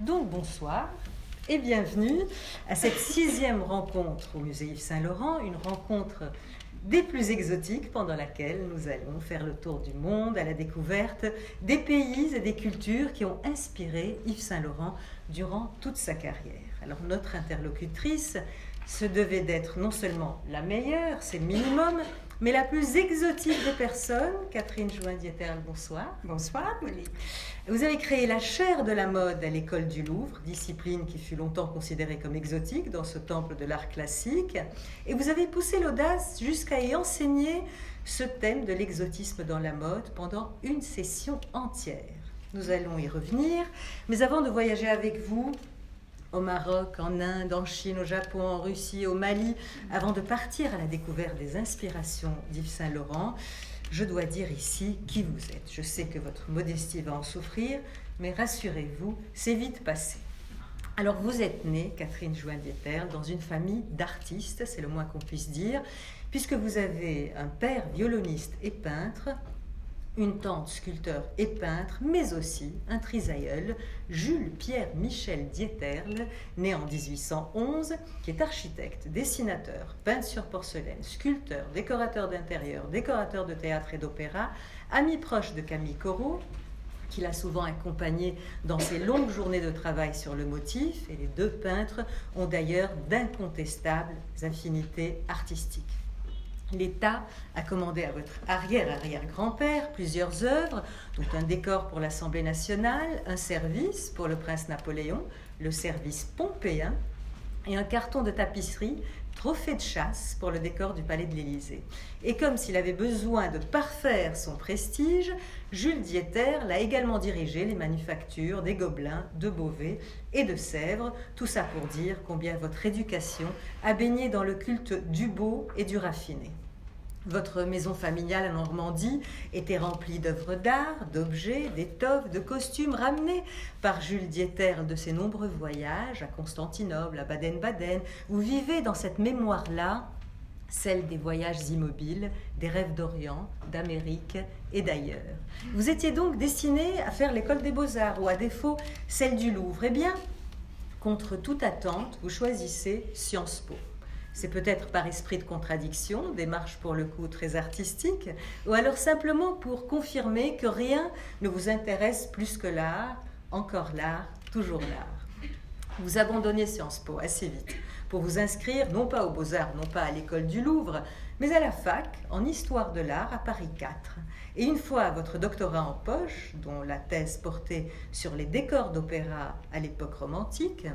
Donc bonsoir et bienvenue à cette sixième rencontre au musée Yves Saint-Laurent, une rencontre des plus exotiques pendant laquelle nous allons faire le tour du monde à la découverte des pays et des cultures qui ont inspiré Yves Saint-Laurent durant toute sa carrière. Alors notre interlocutrice se devait d'être non seulement la meilleure, c'est le minimum, mais la plus exotique des personnes, Catherine Join-Dieterle, bonsoir. Bonsoir, Monique. Vous avez créé la chaire de la mode à l'école du Louvre, discipline qui fut longtemps considérée comme exotique dans ce temple de l'art classique, et vous avez poussé l'audace jusqu'à y enseigner ce thème de l'exotisme dans la mode pendant une session entière. Nous allons y revenir, mais avant de voyager avec vous, au Maroc, en Inde, en Chine, au Japon, en Russie, au Mali, avant de partir à la découverte des inspirations d'Yves Saint-Laurent, je dois dire ici qui vous êtes. Je sais que votre modestie va en souffrir, mais rassurez-vous, c'est vite passé. Alors vous êtes née, Catherine join dans une famille d'artistes, c'est le moins qu'on puisse dire, puisque vous avez un père violoniste et peintre, une tante sculpteur et peintre, mais aussi un trisaïeul, Jules Pierre Michel Dieterle, né en 1811, qui est architecte, dessinateur, peintre sur porcelaine, sculpteur, décorateur d'intérieur, décorateur de théâtre et d'opéra, ami proche de Camille Corot, qu'il a souvent accompagné dans ses longues journées de travail sur le motif, et les deux peintres ont d'ailleurs d'incontestables affinités artistiques. L'État a commandé à votre arrière-arrière-grand-père plusieurs œuvres, dont un décor pour l'Assemblée nationale, un service pour le prince Napoléon, le service pompéen, et un carton de tapisserie, trophée de chasse pour le décor du palais de l'Élysée. Et comme s'il avait besoin de parfaire son prestige, Jules Dieter l'a également dirigé les manufactures des Gobelins, de Beauvais et de Sèvres, tout ça pour dire combien votre éducation a baigné dans le culte du beau et du raffiné. Votre maison familiale en Normandie était remplie d'œuvres d'art, d'objets, d'étoffes, de costumes ramenés par Jules Dieter de ses nombreux voyages à Constantinople, à Baden-Baden. Vous vivez dans cette mémoire-là celle des voyages immobiles, des rêves d'Orient, d'Amérique et d'ailleurs. Vous étiez donc destiné à faire l'école des beaux-arts ou à défaut celle du Louvre. Eh bien, contre toute attente, vous choisissez Sciences Po. C'est peut-être par esprit de contradiction, démarche pour le coup très artistique, ou alors simplement pour confirmer que rien ne vous intéresse plus que l'art, encore l'art, toujours l'art. Vous abandonnez Sciences Po assez vite pour vous inscrire non pas aux beaux-arts, non pas à l'école du Louvre, mais à la fac en histoire de l'art à Paris 4. Et une fois votre doctorat en poche, dont la thèse portait sur les décors d'opéra à l'époque romantique,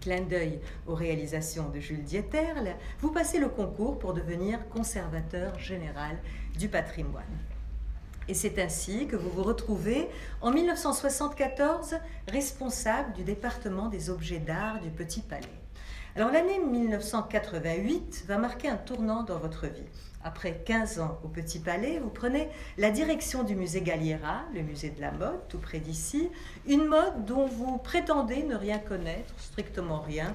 clin d'œil aux réalisations de Jules Dieterle, vous passez le concours pour devenir conservateur général du patrimoine. Et c'est ainsi que vous vous retrouvez en 1974 responsable du département des objets d'art du Petit Palais. Alors l'année 1988 va marquer un tournant dans votre vie. Après 15 ans au Petit Palais, vous prenez la direction du musée Galliera, le musée de la mode, tout près d'ici, une mode dont vous prétendez ne rien connaître, strictement rien,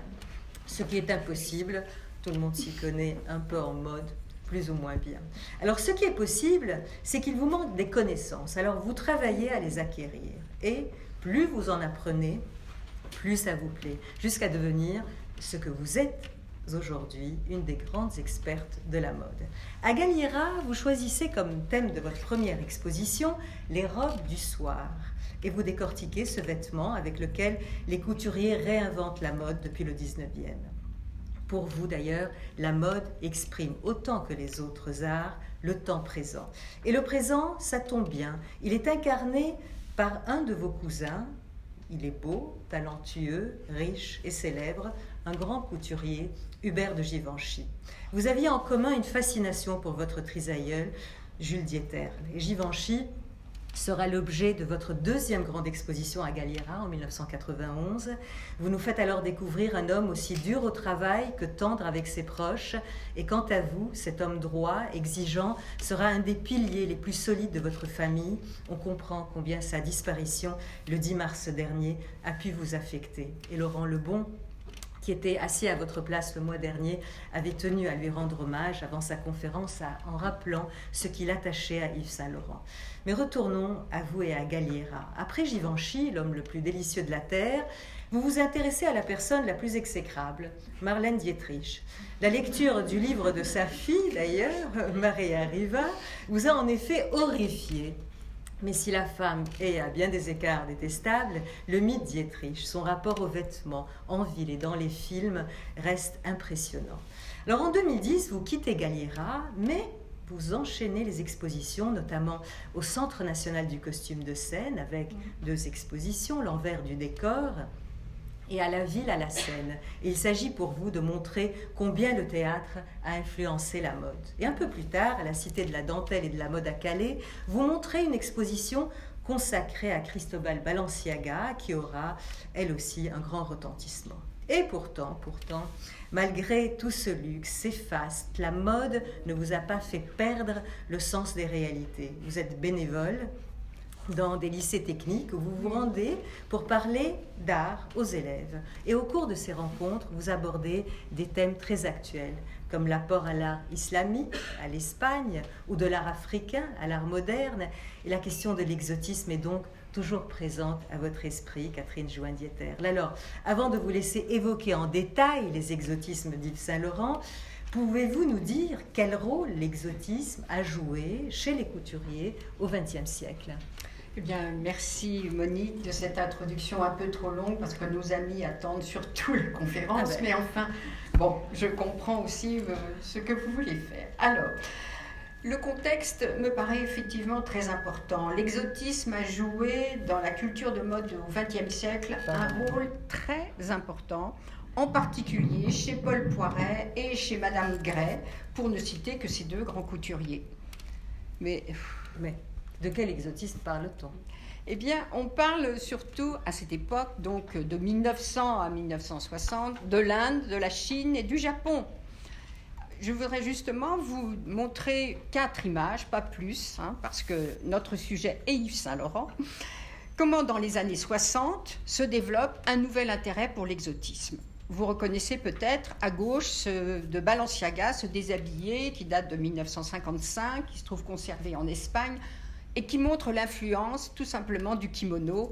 ce qui est impossible. Tout le monde s'y connaît un peu en mode, plus ou moins bien. Alors ce qui est possible, c'est qu'il vous manque des connaissances. Alors vous travaillez à les acquérir. Et plus vous en apprenez, plus ça vous plaît, jusqu'à devenir ce que vous êtes aujourd'hui une des grandes expertes de la mode. À Galliera, vous choisissez comme thème de votre première exposition les robes du soir et vous décortiquez ce vêtement avec lequel les couturiers réinventent la mode depuis le 19e. Pour vous d'ailleurs, la mode exprime autant que les autres arts le temps présent. Et le présent, ça tombe bien, il est incarné par un de vos cousins, il est beau, talentueux, riche et célèbre, un grand couturier, Hubert de Givenchy. Vous aviez en commun une fascination pour votre trisaïeul, Jules Dieter. Et Givenchy sera l'objet de votre deuxième grande exposition à Galliera en 1991. Vous nous faites alors découvrir un homme aussi dur au travail que tendre avec ses proches. Et quant à vous, cet homme droit, exigeant, sera un des piliers les plus solides de votre famille. On comprend combien sa disparition le 10 mars dernier a pu vous affecter. Et Laurent Lebon qui était assis à votre place le mois dernier, avait tenu à lui rendre hommage avant sa conférence en rappelant ce qui l'attachait à Yves Saint-Laurent. Mais retournons à vous et à Galliera. Après Givenchy, l'homme le plus délicieux de la Terre, vous vous intéressez à la personne la plus exécrable, Marlène Dietrich. La lecture du livre de sa fille, d'ailleurs, Maria Riva, vous a en effet horrifié. Mais si la femme est à bien des écarts détestable, le mythe Dietrich, son rapport aux vêtements en ville et dans les films, reste impressionnant. Alors en 2010, vous quittez Galliera, mais vous enchaînez les expositions, notamment au Centre national du costume de scène, avec deux expositions, l'envers du décor et à la ville, à la scène. il s'agit pour vous de montrer combien le théâtre a influencé la mode. Et un peu plus tard, à la Cité de la Dentelle et de la Mode à Calais, vous montrez une exposition consacrée à Cristobal Balenciaga, qui aura, elle aussi, un grand retentissement. Et pourtant, pourtant, malgré tout ce luxe, ces fastes, la mode ne vous a pas fait perdre le sens des réalités. Vous êtes bénévole, dans des lycées techniques où vous vous rendez pour parler d'art aux élèves. Et au cours de ces rencontres, vous abordez des thèmes très actuels, comme l'apport à l'art islamique, à l'Espagne, ou de l'art africain, à l'art moderne. Et la question de l'exotisme est donc toujours présente à votre esprit, Catherine Joindieter. Alors, avant de vous laisser évoquer en détail les exotismes d'Yves Saint-Laurent, Pouvez-vous nous dire quel rôle l'exotisme a joué chez les couturiers au XXe siècle? Eh bien, merci Monique de cette introduction un peu trop longue parce que nos amis attendent surtout la conférence. Ah ben. Mais enfin, bon, je comprends aussi euh, ce que vous voulez faire. Alors, le contexte me paraît effectivement très important. L'exotisme a joué dans la culture de mode au XXe siècle un rôle très important, en particulier chez Paul Poiret et chez Madame Gray, pour ne citer que ces deux grands couturiers. Mais, mais de quel exotisme parle-t-on eh bien, on parle surtout à cette époque, donc de 1900 à 1960, de l'Inde, de la Chine et du Japon. Je voudrais justement vous montrer quatre images, pas plus, hein, parce que notre sujet est Yves Saint-Laurent. Comment, dans les années 60, se développe un nouvel intérêt pour l'exotisme? Vous reconnaissez peut-être à gauche de Balenciaga, ce déshabillé qui date de 1955, qui se trouve conservé en Espagne, et qui montre l'influence tout simplement du kimono,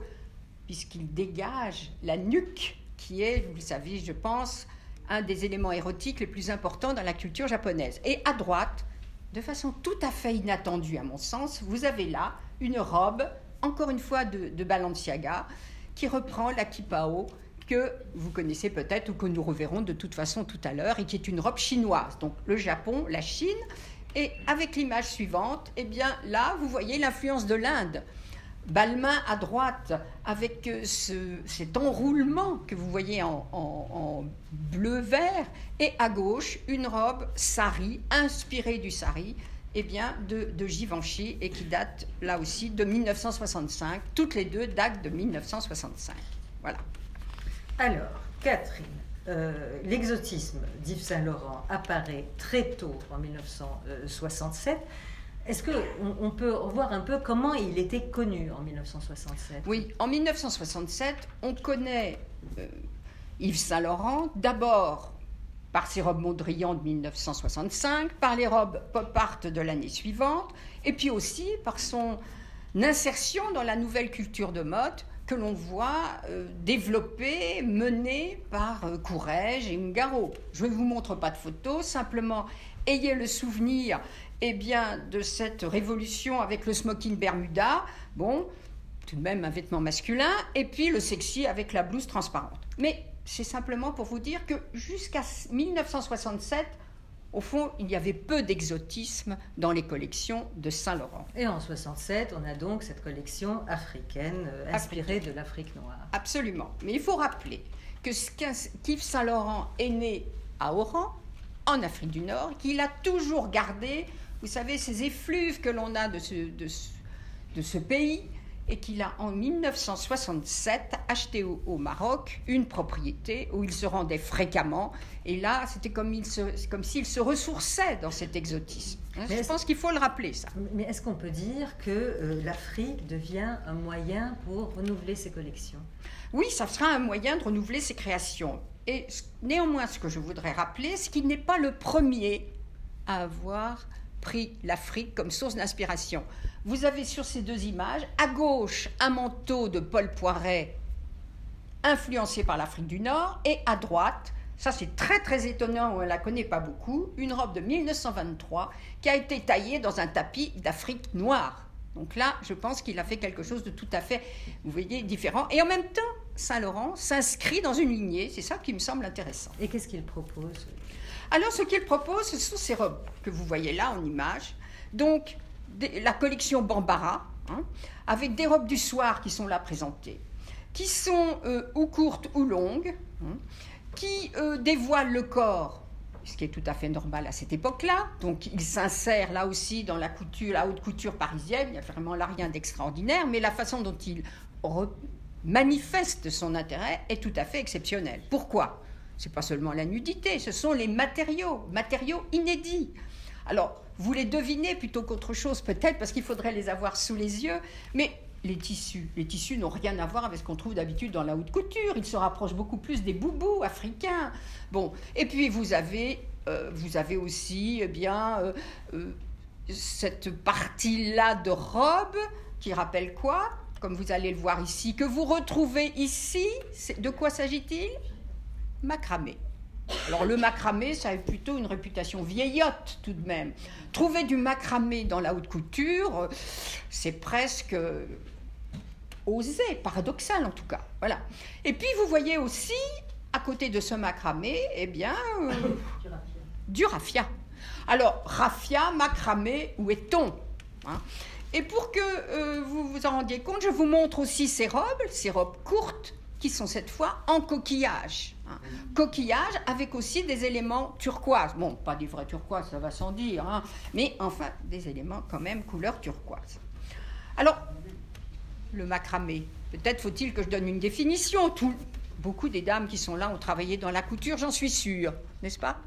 puisqu'il dégage la nuque, qui est, vous le savez, je pense, un des éléments érotiques les plus importants dans la culture japonaise. Et à droite, de façon tout à fait inattendue à mon sens, vous avez là une robe, encore une fois de, Balenciaga, qui reprend la kipao que vous connaissez peut-être ou que nous reverrons de toute façon tout à l'heure et qui est une robe chinoise. Donc le Japon, la Chine et avec l'image suivante, eh bien là, vous voyez l'influence de l'Inde. Balmain à droite, avec euh, cet enroulement que vous voyez en, bleu-vert, et à gauche, une robe sari, inspirée du sari, eh bien, de, de Givenchy, et qui date là aussi de 1965. Toutes les deux datent de 1965. Voilà. Alors, Catherine, euh, l'exotisme d'Yves Saint-Laurent apparaît très tôt, en 1967. Est-ce qu'on on peut voir un peu comment il était connu en 1967 Oui, en 1967, on connaît euh, Yves Saint-Laurent d'abord par ses robes Mondrian de 1965, par les robes pop art de l'année suivante, et puis aussi par son insertion dans la nouvelle culture de mode que l'on voit euh, développer, mener par euh, Courrèges et Ungaro. Je ne vous montre pas de photos, simplement ayez le souvenir eh bien, de cette révolution avec le smoking Bermuda, bon, tout de même un vêtement masculin, et puis le sexy avec la blouse transparente. Mais c'est simplement pour vous dire que jusqu'à 1967, au fond, il y avait peu d'exotisme dans les collections de Saint-Laurent. Et en 67, on a donc cette collection africaine euh, inspirée de l'Afrique noire. Absolument. Mais il faut rappeler que Yves Saint-Laurent est né à Oran, en Afrique du Nord, qu'il a toujours gardé, vous savez, ces effluves que l'on a de de ce pays, et qu'il a en 1967 acheté au, Maroc une propriété où il se rendait fréquemment. Et là, c'était comme, comme s'il se ressourçait dans cet exotisme. Hein, je pense qu'il faut le rappeler, ça. Mais est-ce qu'on peut dire que euh, l'Afrique devient un moyen pour renouveler ses collections? Oui, ça sera un moyen de renouveler ses créations. Et néanmoins, ce que je voudrais rappeler, c'est qu'il n'est pas le premier à avoir pris l'Afrique comme source d'inspiration. Vous avez sur ces deux images, à gauche, un manteau de Paul Poiret influencé par l'Afrique du Nord, et à droite, ça c'est très très étonnant, on ne la connaît pas beaucoup, une robe de 1923 qui a été taillée dans un tapis d'Afrique noire. Donc là, je pense qu'il a fait quelque chose de tout à fait, vous voyez, différent. Et en même temps, Saint-Laurent s'inscrit dans une lignée, c'est ça qui me semble intéressant. Et qu'est-ce qu'il propose? Alors, ce qu'il propose, ce sont ces robes que vous voyez là en image. Donc, la collection Bambara, hein, avec des robes du soir qui sont là présentées, qui sont euh, ou courtes ou longues, hein, qui euh, dévoilent le corps, ce qui est tout à fait normal à cette époque-là. Donc, il s'insère là aussi dans la haute couture parisienne. Il n'y a vraiment là rien d'extraordinaire, mais la façon dont il manifeste son intérêt est tout à fait exceptionnelle. Pourquoi? C'est pas seulement la nudité, ce sont les matériaux, matériaux inédits. Alors, vous les devinez plutôt qu'autre chose, peut-être parce qu'il faudrait les avoir sous les yeux, mais les tissus. Les tissus n'ont rien à voir avec ce qu'on trouve d'habitude dans la haute couture. Ils se rapprochent beaucoup plus des boubous africains. Bon, et puis vous avez, euh, vous avez aussi eh bien euh, euh, cette partie-là de robe qui rappelle quoi? Comme vous allez le voir ici, que vous retrouvez ici. De quoi s'agit-il? Macramé. Alors le macramé, ça a plutôt une réputation vieillotte tout de même. Trouver du macramé dans la haute couture, c'est presque osé, paradoxal en tout cas. Voilà. Et puis vous voyez aussi, à côté de ce macramé, eh bien, euh, du raffia. Alors, raffia, macramé, où est-on hein? Et pour que euh, vous vous en rendiez compte, je vous montre aussi ces robes, ces robes courtes, qui sont cette fois en coquillage. Hein. Coquillage avec aussi des éléments turquoise. Bon, pas des vrais turquoise, ça va sans dire, hein, mais enfin des éléments quand même couleur turquoise. Alors, le macramé. Peut-être faut-il que je donne une définition. Beaucoup des dames qui sont là ont travaillé dans la couture, j'en suis sûre, n'est-ce pas?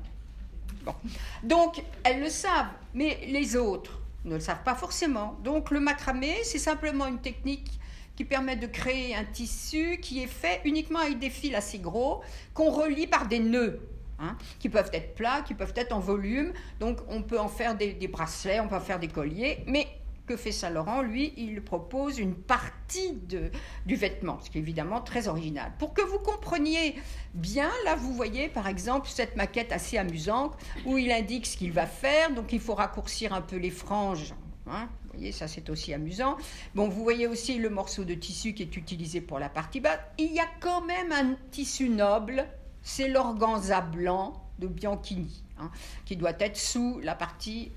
Bon. Donc, elles le savent, mais les autres ne le savent pas forcément. Donc, le macramé, c'est simplement une technique qui permet de créer un tissu qui est fait uniquement avec des fils assez gros qu'on relie par des nœuds. Hein, qui peuvent être plats, qui peuvent être en volume. Donc on peut en faire des, bracelets, on peut en faire des colliers, mais que fait Saint-Laurent Lui, il propose une partie de, du vêtement, ce qui est évidemment très original. Pour que vous compreniez bien, là, vous voyez par exemple cette maquette assez amusante où il indique ce qu'il va faire. Donc, il faut raccourcir un peu les franges. Hein. Vous voyez, ça c'est aussi amusant. Bon, vous voyez aussi le morceau de tissu qui est utilisé pour la partie basse. Il y a quand même un tissu noble, c'est l'organza blanc de Bianchini, hein, qui doit être sous la partie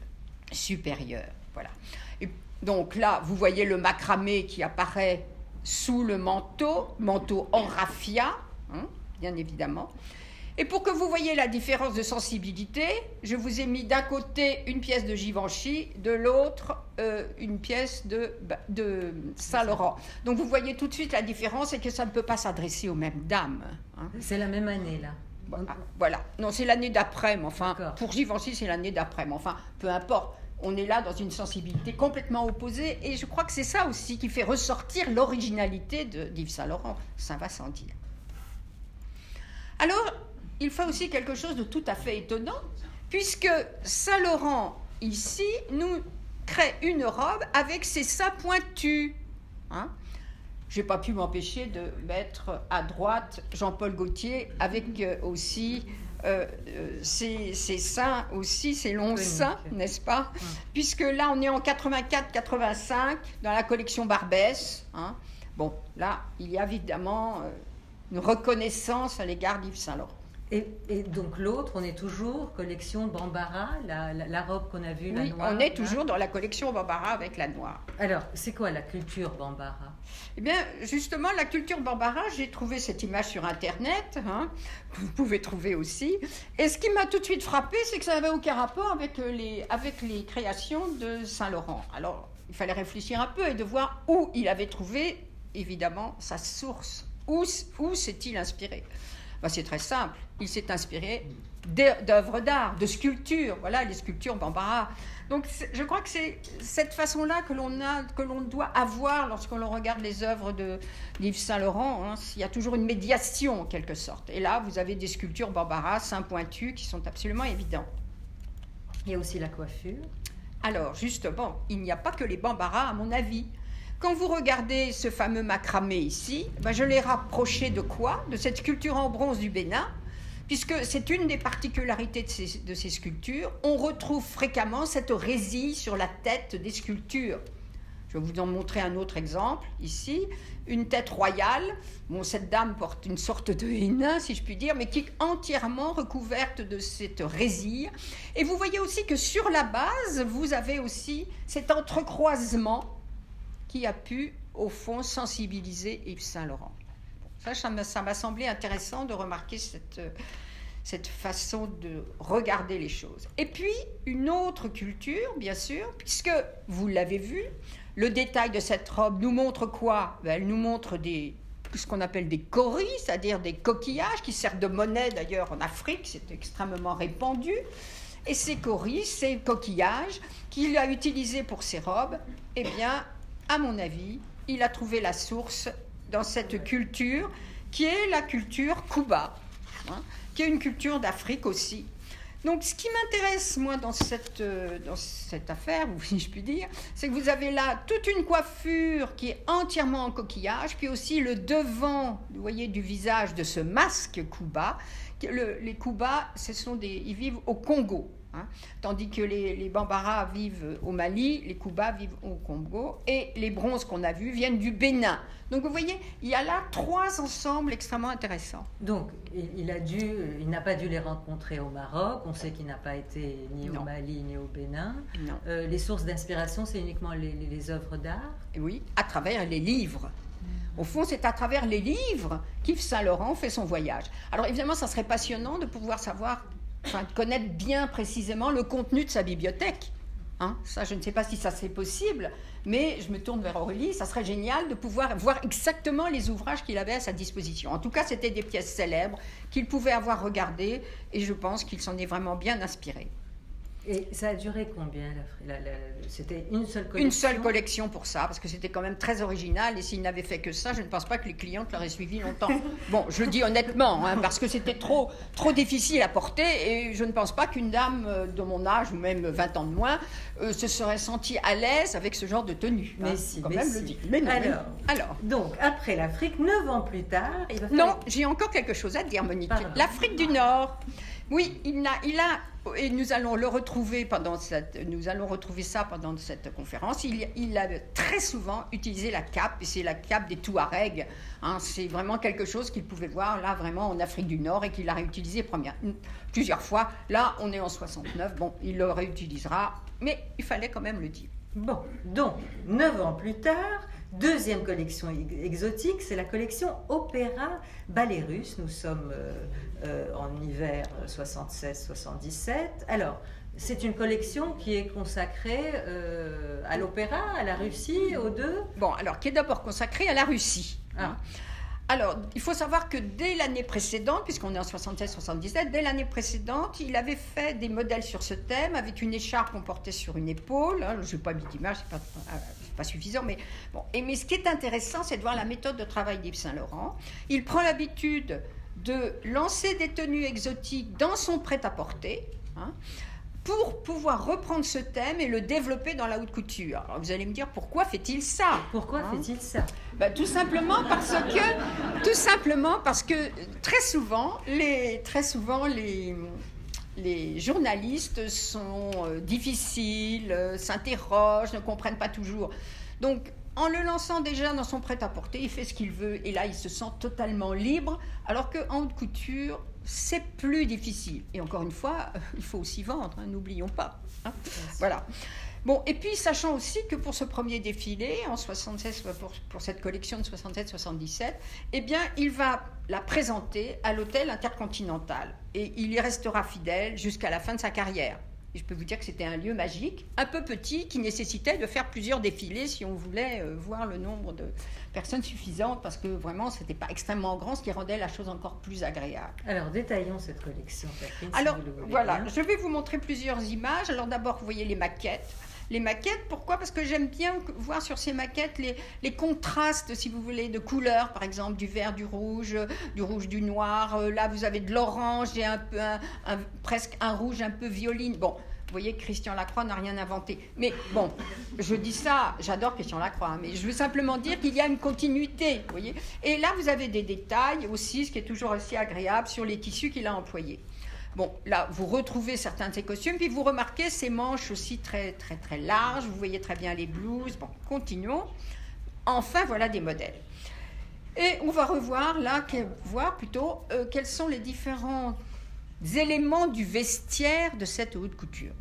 supérieure. Voilà. Donc là, vous voyez le macramé qui apparaît sous le manteau, manteau en raffia, hein, bien évidemment. Et pour que vous voyez la différence de sensibilité, je vous ai mis d'un côté une pièce de Givenchy, de l'autre euh, une pièce de, de Saint-Laurent. Donc vous voyez tout de suite la différence et que ça ne peut pas s'adresser aux mêmes dames. Hein. C'est la même année là. Voilà. Non, c'est l'année d'après, mais enfin, pour Givenchy, c'est l'année d'après, mais enfin, peu importe on est là dans une sensibilité complètement opposée. Et je crois que c'est ça aussi qui fait ressortir l'originalité d'Yves Saint-Laurent. Ça va sans dire. Alors, il fait aussi quelque chose de tout à fait étonnant, puisque Saint-Laurent, ici, nous crée une robe avec ses seins pointus. Hein je n'ai pas pu m'empêcher de mettre à droite Jean-Paul Gaultier avec euh, aussi euh, euh, ces, seins aussi, ces longs seins, n'est-ce pas? Puisque là, on est en 84-85 dans la collection Barbès. Hein. Bon, là, il y a évidemment une reconnaissance à l'égard d'Yves Saint-Laurent. Et, donc l'autre, on est toujours collection Bambara, la, robe qu'on a vue, la noire. On est toujours dans la collection Bambara avec la noire. Alors, c'est quoi la culture Bambara? Eh bien, justement, la culture Bambara, j'ai trouvé cette image sur Internet, hein, vous pouvez trouver aussi. Et ce qui m'a tout de suite frappé, c'est que ça n'avait aucun rapport avec les, avec les créations de Saint-Laurent. Alors, il fallait réfléchir un peu et de voir où il avait trouvé, évidemment, sa source. Où, où s'est-il inspiré? Bah, c'est très simple. Il s'est inspiré d'œuvres d'art, de sculptures. Voilà, les sculptures Bambara. Donc je crois que c'est cette façon-là que l'on a, que l'on doit avoir lorsqu'on regarde les œuvres de Yves Saint Laurent. Hein. Il y a toujours une médiation en quelque sorte. Et là, vous avez des sculptures Bambara, seins pointus, qui sont absolument évidents. Il y a aussi la coiffure. Alors justement, il n'y a pas que les Bambara, à mon avis. Quand vous regardez ce fameux macramé ici, ben je l'ai rapproché de quoi? De cette sculpture en bronze du Bénin puisque c'est une des particularités de ces, sculptures. On retrouve fréquemment cette résille sur la tête des sculptures. Je vais vous en montrer un autre exemple ici. Une tête royale. Bon, cette dame porte une sorte de hénin, si je puis dire, mais qui est entièrement recouverte de cette résille. Et vous voyez aussi que sur la base, vous avez aussi cet entrecroisement qui a pu, au fond, sensibiliser Yves Saint-Laurent ça m'a semblé intéressant de remarquer cette, cette façon de regarder les choses. Et puis, une autre culture, bien sûr, puisque vous l'avez vu, le détail de cette robe nous montre quoi? Ben, Elle nous montre des, ce qu'on appelle des coris, c'est-à-dire des coquillages qui servent de monnaie d'ailleurs en Afrique, c'est extrêmement répandu. Et ces coris, ces coquillages qu'il a utilisés pour ses robes, eh bien, à mon avis, il a trouvé la source dans cette culture qui est la culture Kuba, hein, qui est une culture d'Afrique aussi. Donc, ce qui m'intéresse, moi, dans cette, euh, dans cette affaire, si je puis dire, c'est que vous avez là toute une coiffure qui est entièrement en coquillage, puis aussi le devant, vous voyez, du visage de ce masque Kuba. les Kuba, ce sont des, ils vivent au Congo. Hein. Tandis que les, les, Bambara vivent au Mali, les Kuba vivent au Congo, et les bronzes qu'on a vus viennent du Bénin. Donc vous voyez, il y a là trois ensembles extrêmement intéressants. Donc il, a dû, il n'a pas dû les rencontrer au Maroc. On sait qu'il n'a pas été ni au Mali ni au Bénin. Euh, les sources d'inspiration, c'est uniquement les, les, œuvres d'art? Oui, à travers les livres. Au fond, c'est à travers les livres qu'Yves Saint-Laurent fait son voyage. Alors évidemment, ça serait passionnant de pouvoir savoir enfin, connaître bien précisément le contenu de sa bibliothèque. Hein. ça, je ne sais pas si ça c'est possible, mais je me tourne vers Aurélie. Ça serait génial de pouvoir voir exactement les ouvrages qu'il avait à sa disposition. En tout cas, c'était des pièces célèbres qu'il pouvait avoir regardées, et je pense qu'il s'en est vraiment bien inspiré. Et ça a duré combien C'était une seule collection Une seule collection pour ça, parce que c'était quand même très original. Et s'il n'avait fait que ça, je ne pense pas que les clientes l'auraient suivi longtemps. Bon, je le dis honnêtement, hein, parce que c'était trop, trop difficile à porter. Et je ne pense pas qu'une dame euh, de mon âge, ou même 20 ans de moins, euh, se serait sentie à l'aise avec ce genre de tenue. Mais hein, si, quand même le dit. Mais non, alors, alors, donc, après l'Afrique, neuf ans plus tard, il va Non, j'ai encore quelque chose à dire, Monique. L'Afrique du Nord. Oui, il a, il a et nous allons le retrouver pendant cette, nous allons retrouver ça pendant cette conférence. Il, a très souvent utilisé la cape, et c'est la cape des Touaregs. Hein, c'est vraiment quelque chose qu'il pouvait voir là vraiment en Afrique du Nord et qu'il a réutilisé plusieurs fois. Là, on est en 69. Bon, il le réutilisera, mais il fallait quand même le dire. Bon, donc neuf ans plus tard, Deuxième collection exotique, c'est la collection Opéra Ballet Russe. Nous sommes euh, euh, en hiver 76-77. Alors, c'est une collection qui est consacrée euh, à l'opéra, à la Russie, aux deux? Bon, alors, qui est d'abord consacrée à la Russie. Hein. Ah. Alors, il faut savoir que dès l'année précédente, puisqu'on est en 76-77, dès l'année précédente, il avait fait des modèles sur ce thème avec une écharpe qu'on portait sur une épaule. Hein, je n'ai pas mis d'image, c'est pas, pas suffisant, mais bon. Et, mais ce qui est intéressant, c'est de voir la méthode de travail d'Yves Saint-Laurent. Il prend l'habitude de lancer des tenues exotiques dans son prêt-à-porter. Hein, pour pouvoir reprendre ce thème et le développer dans la haute couture. Alors vous allez me dire pourquoi fait-il ça Pourquoi hein fait-il ça? Ben, Tout simplement parce que tout simplement parce que très souvent les très souvent les les journalistes sont euh, difficiles, euh, s'interrogent, ne comprennent pas toujours. Donc en le lançant déjà dans son prêt-à-porter, il fait ce qu'il veut et là il se sent totalement libre, alors qu'en haute couture, c'est plus difficile. Et encore une fois, il faut aussi vendre, hein, n'oublions pas. Hein. Voilà. Bon, et puis sachant aussi que pour ce premier défilé, en 76, pour, pour cette collection de 67-77, eh bien, il va la présenter à l'hôtel intercontinental et il y restera fidèle jusqu'à la fin de sa carrière. Et je peux vous dire que c'était un lieu magique, un peu petit, qui nécessitait de faire plusieurs défilés si on voulait euh, voir le nombre de personnes suffisantes, parce que vraiment, ce n'était pas extrêmement grand, ce qui rendait la chose encore plus agréable. Alors, détaillons cette collection, Catherine. Alors, voilà, je vais vous montrer plusieurs images. Alors, d'abord, vous voyez les maquettes les maquettes. Pourquoi? Parce que j'aime bien voir sur ces maquettes les, contrastes, si vous voulez, de couleurs, par exemple du vert, du rouge, du rouge, du noir. Euh, là, vous avez de l'orange et un peu, presque un rouge un peu violine. Bon, vous voyez, Christian Lacroix n'a rien inventé. Mais bon, je dis ça, j'adore Christian Lacroix, hein, mais je veux simplement dire qu'il y a une continuité, vous voyez. Et là, vous avez des détails aussi, ce qui est toujours aussi agréable, sur les tissus qu'il a employés. Bon, là, vous retrouvez certains de ces costumes, puis vous remarquez ces manches aussi très, très, très larges. Vous voyez très bien les blouses. Bon, continuons. Enfin, voilà des modèles. Et on va revoir là, voir plutôt euh, quels sont les différents éléments du vestiaire de cette haute couture.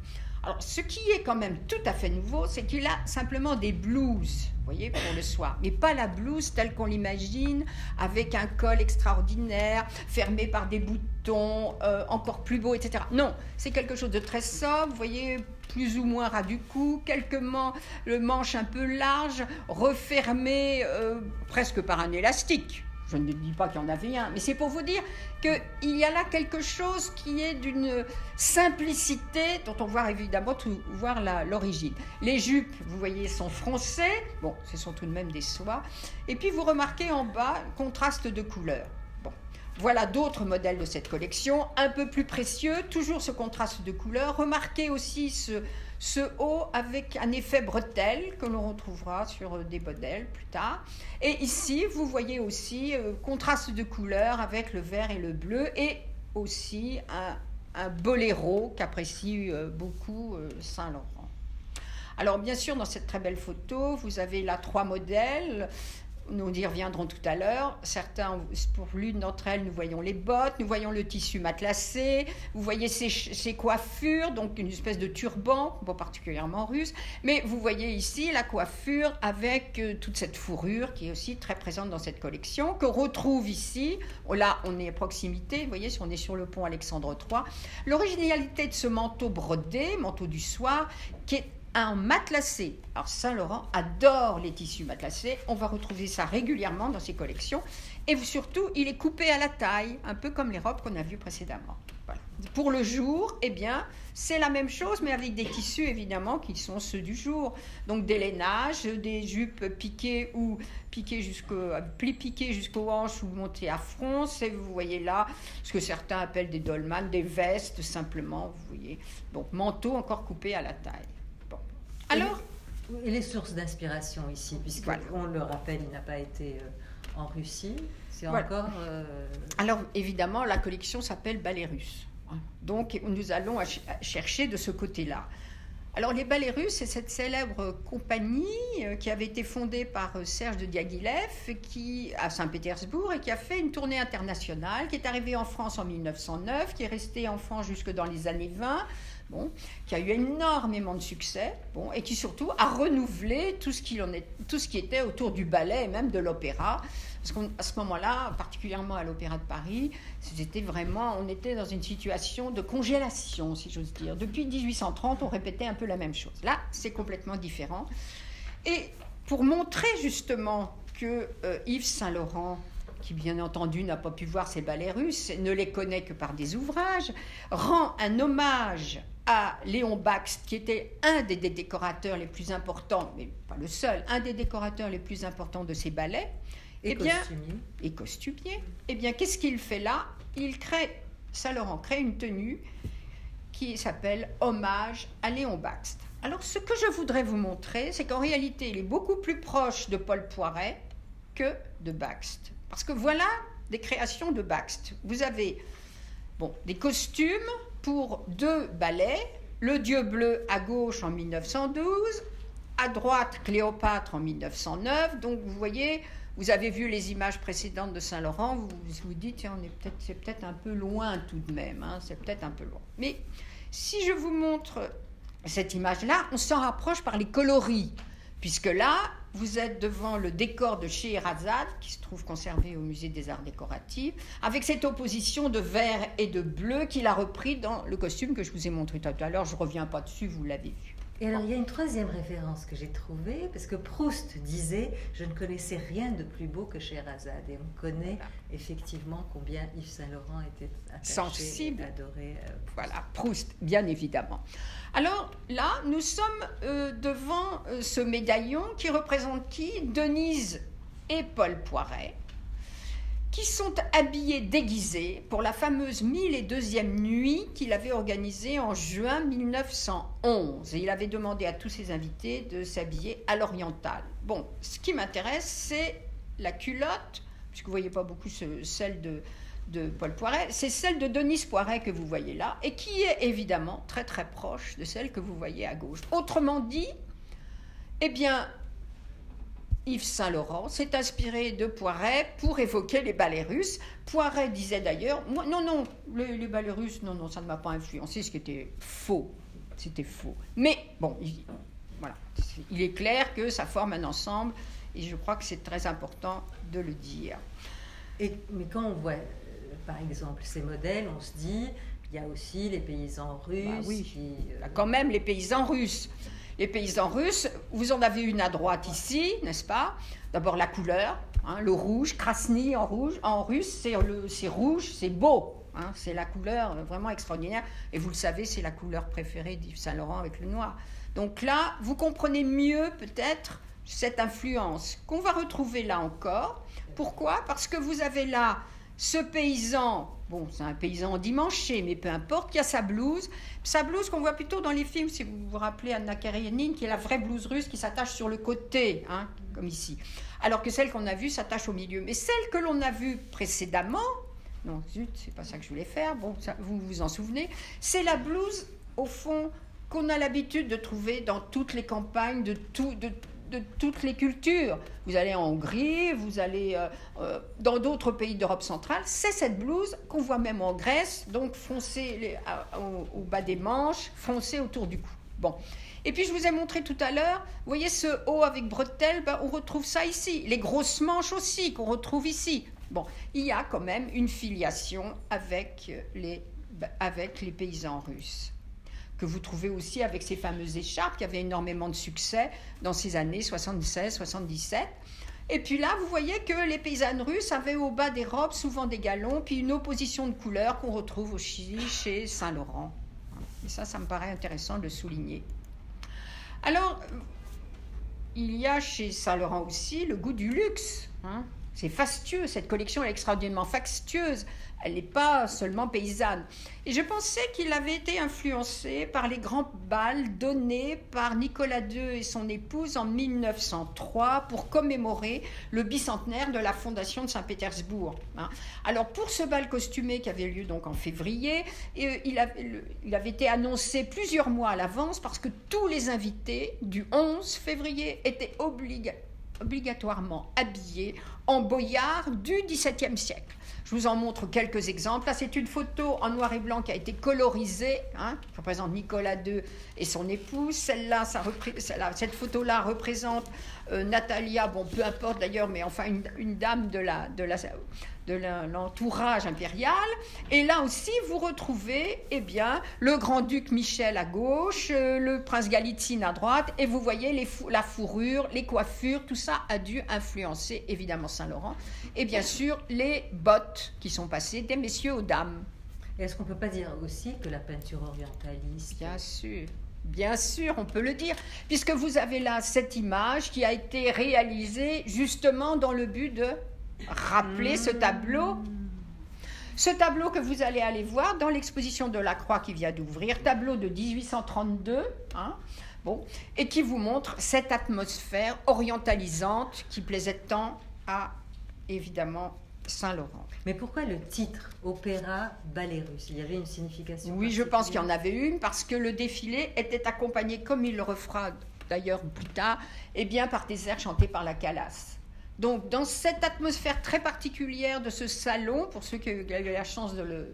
Alors, ce qui est quand même tout à fait nouveau, c'est qu'il a simplement des blouses, vous voyez, pour le soir. Mais pas la blouse telle qu'on l'imagine, avec un col extraordinaire, fermé par des boutons, euh, encore plus beaux, etc. Non, c'est quelque chose de très sobre, vous voyez, plus ou moins ras du cou, quelques man le manche un peu large, refermé euh, presque par un élastique. Je ne dis pas qu'il y en avait un, mais c'est pour vous dire qu'il y a là quelque chose qui est d'une simplicité dont on voit évidemment tout, voir l'origine. Les jupes, vous voyez, sont froncées. Bon, ce sont tout de même des soies. Et puis vous remarquez en bas, contraste de couleurs. Bon, voilà d'autres modèles de cette collection, un peu plus précieux, toujours ce contraste de couleurs. Remarquez aussi ce, ce haut avec un effet bretelle que l'on retrouvera sur euh, des modèles plus tard. Et ici, vous voyez aussi euh, contraste de couleurs avec le vert et le bleu et aussi un, boléro qu'apprécie euh, beaucoup Saint-Laurent. Alors bien sûr, dans cette très belle photo, vous avez là trois modèles nous y reviendrons tout à l'heure. Certains, pour l'une d'entre elles, nous voyons les bottes, nous voyons le tissu matelassé, vous voyez ces, coiffures, donc une espèce de turban, pas particulièrement russe, mais vous voyez ici la coiffure avec euh, toute cette fourrure qui est aussi très présente dans cette collection, que retrouve ici, oh, là on est à proximité, vous voyez, si on est sur le pont Alexandre III, l'originalité de ce manteau brodé, manteau du soir, qui est un matelassé. Alors Saint-Laurent adore les tissus matelassés. On va retrouver ça régulièrement dans ses collections. Et surtout, il est coupé à la taille, un peu comme les robes qu'on a vues précédemment. Pour le jour, eh bien, c'est la même chose, mais avec des tissus évidemment qui sont ceux du jour. Donc des lainages, des jupes piquées ou piquées jusqu'au pli piquées jusqu'aux hanches ou montées à front. Et vous voyez là ce que certains appellent des dolmans, des vestes simplement. Vous voyez. Donc manteau encore coupé à la taille. Alors Et les sources d'inspiration ici, puisque on le rappelle, il n'a pas été euh, en Russie. C'est encore. Euh, Alors évidemment, la collection s'appelle Ballet russe. Donc nous allons chercher de ce côté-là. Alors les ballets russes, c'est cette célèbre compagnie euh, qui avait été fondée par Serge de Diaghilev qui, à Saint-Pétersbourg et qui a fait une tournée internationale, qui est arrivée en France en 1909, qui est restée en France jusque dans les années 20 qui a eu énormément de succès, bon, et qui surtout a renouvelé tout ce, qui en est, tout ce qui était autour du ballet et même de l'opéra. Parce qu'à ce moment-là, particulièrement à l'Opéra de Paris, c'était vraiment, on était dans une situation de congélation, si j'ose dire. Depuis 1830, on répétait un peu la même chose. Là, c'est complètement différent. Et pour montrer justement que euh, Yves Saint-Laurent qui bien entendu n'a pas pu voir ces ballets russes, ne les connaît que par des ouvrages, rend un hommage à Léon Baxt, qui était un des décorateurs les plus importants, mais pas le seul, un des décorateurs les plus importants de ces ballets. Et, eh bien, costumier. Et costumier. Eh bien, qu'est-ce qu'il fait là? Il crée, Saint-Laurent crée une tenue qui s'appelle Hommage à Léon Baxt. Alors, ce que je voudrais vous montrer, c'est qu'en réalité, il est beaucoup plus proche de Paul Poiret que de Baxt. Parce que voilà des créations de Baxt. Vous avez bon, des costumes pour deux ballets, Le Dieu bleu à gauche en 1912, à droite Cléopâtre en 1909. Donc vous voyez, vous avez vu les images précédentes de Saint-Laurent, vous vous dites, tiens, peut c'est peut-être un peu loin tout de même, hein, c'est peut-être un peu loin. Mais si je vous montre cette image-là, on s'en rapproche par les coloris, puisque là, vous êtes devant le décor de Scheherazade, qui se trouve conservé au musée des arts décoratifs, avec cette opposition de vert et de bleu qu'il a repris dans le costume que je vous ai montré tout à l'heure. Je ne reviens pas dessus, vous l'avez vu. Et alors, il y a une troisième référence que j'ai trouvée, parce que Proust disait Je ne connaissais rien de plus beau que Scheherazade. Et on connaît effectivement combien Yves Saint-Laurent était attaché Sensible. adoré. Euh, voilà, Proust, bien évidemment. Alors là, nous sommes euh, devant euh, ce médaillon qui représente Denise et Paul Poiret qui sont habillés déguisés pour la fameuse mille et deuxième nuit qu'il avait organisée en juin 1911. Et il avait demandé à tous ses invités de s'habiller à l'oriental. Bon, ce qui m'intéresse, c'est la culotte, puisque vous ne voyez pas beaucoup celle de, de Paul Poiret, c'est celle de Denise Poiret que vous voyez là, et qui est évidemment très très proche de celle que vous voyez à gauche. Autrement dit, eh bien, Yves Saint-Laurent s'est inspiré de Poiret pour évoquer les ballets russes. Poiret disait d'ailleurs, non, non, les, ballets russes, non, non, ça ne m'a pas influencé, ce qui était faux. C'était faux. Mais bon, il, voilà, il est clair que ça forme un ensemble et je crois que c'est très important de le dire. Mais quand on voit, par exemple, ces modèles, on se dit, il y a aussi les paysans russes. Bah oui, a quand même les paysans russes les paysans russes. Vous en avez une à droite ici, n'est-ce pas? D'abord la couleur, hein, le rouge, Krasny en rouge, en russe, c'est rouge, c'est beau. Hein, c'est la couleur vraiment extraordinaire. Et vous le savez, c'est la couleur préférée d'Yves Saint-Laurent avec le noir. Donc là, vous comprenez mieux peut-être cette influence qu'on va retrouver là encore. Pourquoi? Parce que vous avez là ce paysan Bon, c'est un paysan endimanché, mais peu importe, qui a sa blouse. Sa blouse qu'on voit plutôt dans les films, si vous vous rappelez Anna Karenine, qui est la vraie blouse russe qui s'attache sur le côté, hein, comme ici. Alors que celle qu'on a vue s'attache au milieu. Mais celle que l'on a vue précédemment, non, zut, c'est pas ça que je voulais faire, bon, vous vous en souvenez, c'est la blouse, au fond, qu'on a l'habitude de trouver dans toutes les campagnes de, tout, de, de toutes les cultures. Vous allez en Hongrie, vous allez euh, euh, dans d'autres pays d'Europe centrale, c'est cette blouse qu'on voit même en Grèce, donc foncée au, bas des manches, foncée autour du cou. Bon. Et puis je vous ai montré tout à l'heure, vous voyez ce haut avec bretelles, ben, on retrouve ça ici. Les grosses manches aussi qu'on retrouve ici. Bon, il y a quand même une filiation avec les, avec les paysans russes que vous trouvez aussi avec ces fameuses écharpes qui avaient énormément de succès dans ces années 76-77. Et puis là, vous voyez que les paysannes russes avaient au bas des robes souvent des galons, puis une opposition de couleurs qu'on retrouve au Chili chez Saint-Laurent. Et ça, ça me paraît intéressant de le souligner. Alors, il y a chez Saint-Laurent aussi le goût du luxe. Hein. C'est fastueux, cette collection est extraordinairement fastueuse elle n'est pas seulement paysanne. Et je pensais qu'il avait été influencé par les grands bals donnés par Nicolas II et son épouse en 1903 pour commémorer le bicentenaire de la fondation de Saint-Pétersbourg. Hein. Alors pour ce bal costumé qui avait lieu donc en février, euh, il, avait, été annoncé plusieurs mois à l'avance parce que tous les invités du 11 février étaient obligatoirement habillés en boyard du XVIIe siècle. Je vous en montre quelques exemples. Là, c'est une photo en noir et blanc qui a été colorisée, hein, qui représente Nicolas II et son épouse. Celle-là, cette photo-là représente euh, Natalia, bon, peu importe d'ailleurs, mais enfin une, dame de la, de la, de l'entourage impérial. Et là aussi, vous retrouvez eh bien, le grand-duc Michel à gauche, euh, le prince Galitzine à droite, et vous voyez les la fourrure, les coiffures, tout ça a dû influencer évidemment Saint-Laurent. Et bien sûr, les bottes qui sont passées des messieurs aux dames. Est-ce qu'on ne peut pas dire aussi que la peinture orientaliste... Bien sûr. Bien sûr, on peut le dire, puisque vous avez là cette image qui a été réalisée justement dans le but de rappeler ce tableau. Ce tableau que vous allez aller voir dans l'exposition de la Croix qui vient d'ouvrir, tableau de 1832, hein, bon, et qui vous montre cette atmosphère orientalisante qui plaisait tant à, évidemment, Saint-Laurent. Mais pourquoi le titre Opéra Ballet Russe Il y avait une signification Oui, je pense qu'il y en avait une, parce que le défilé était accompagné, comme il le refera d'ailleurs plus tard, et eh bien par des airs chantés par la Calas. Donc, dans cette atmosphère très particulière de ce salon, pour ceux qui ont eu la chance de,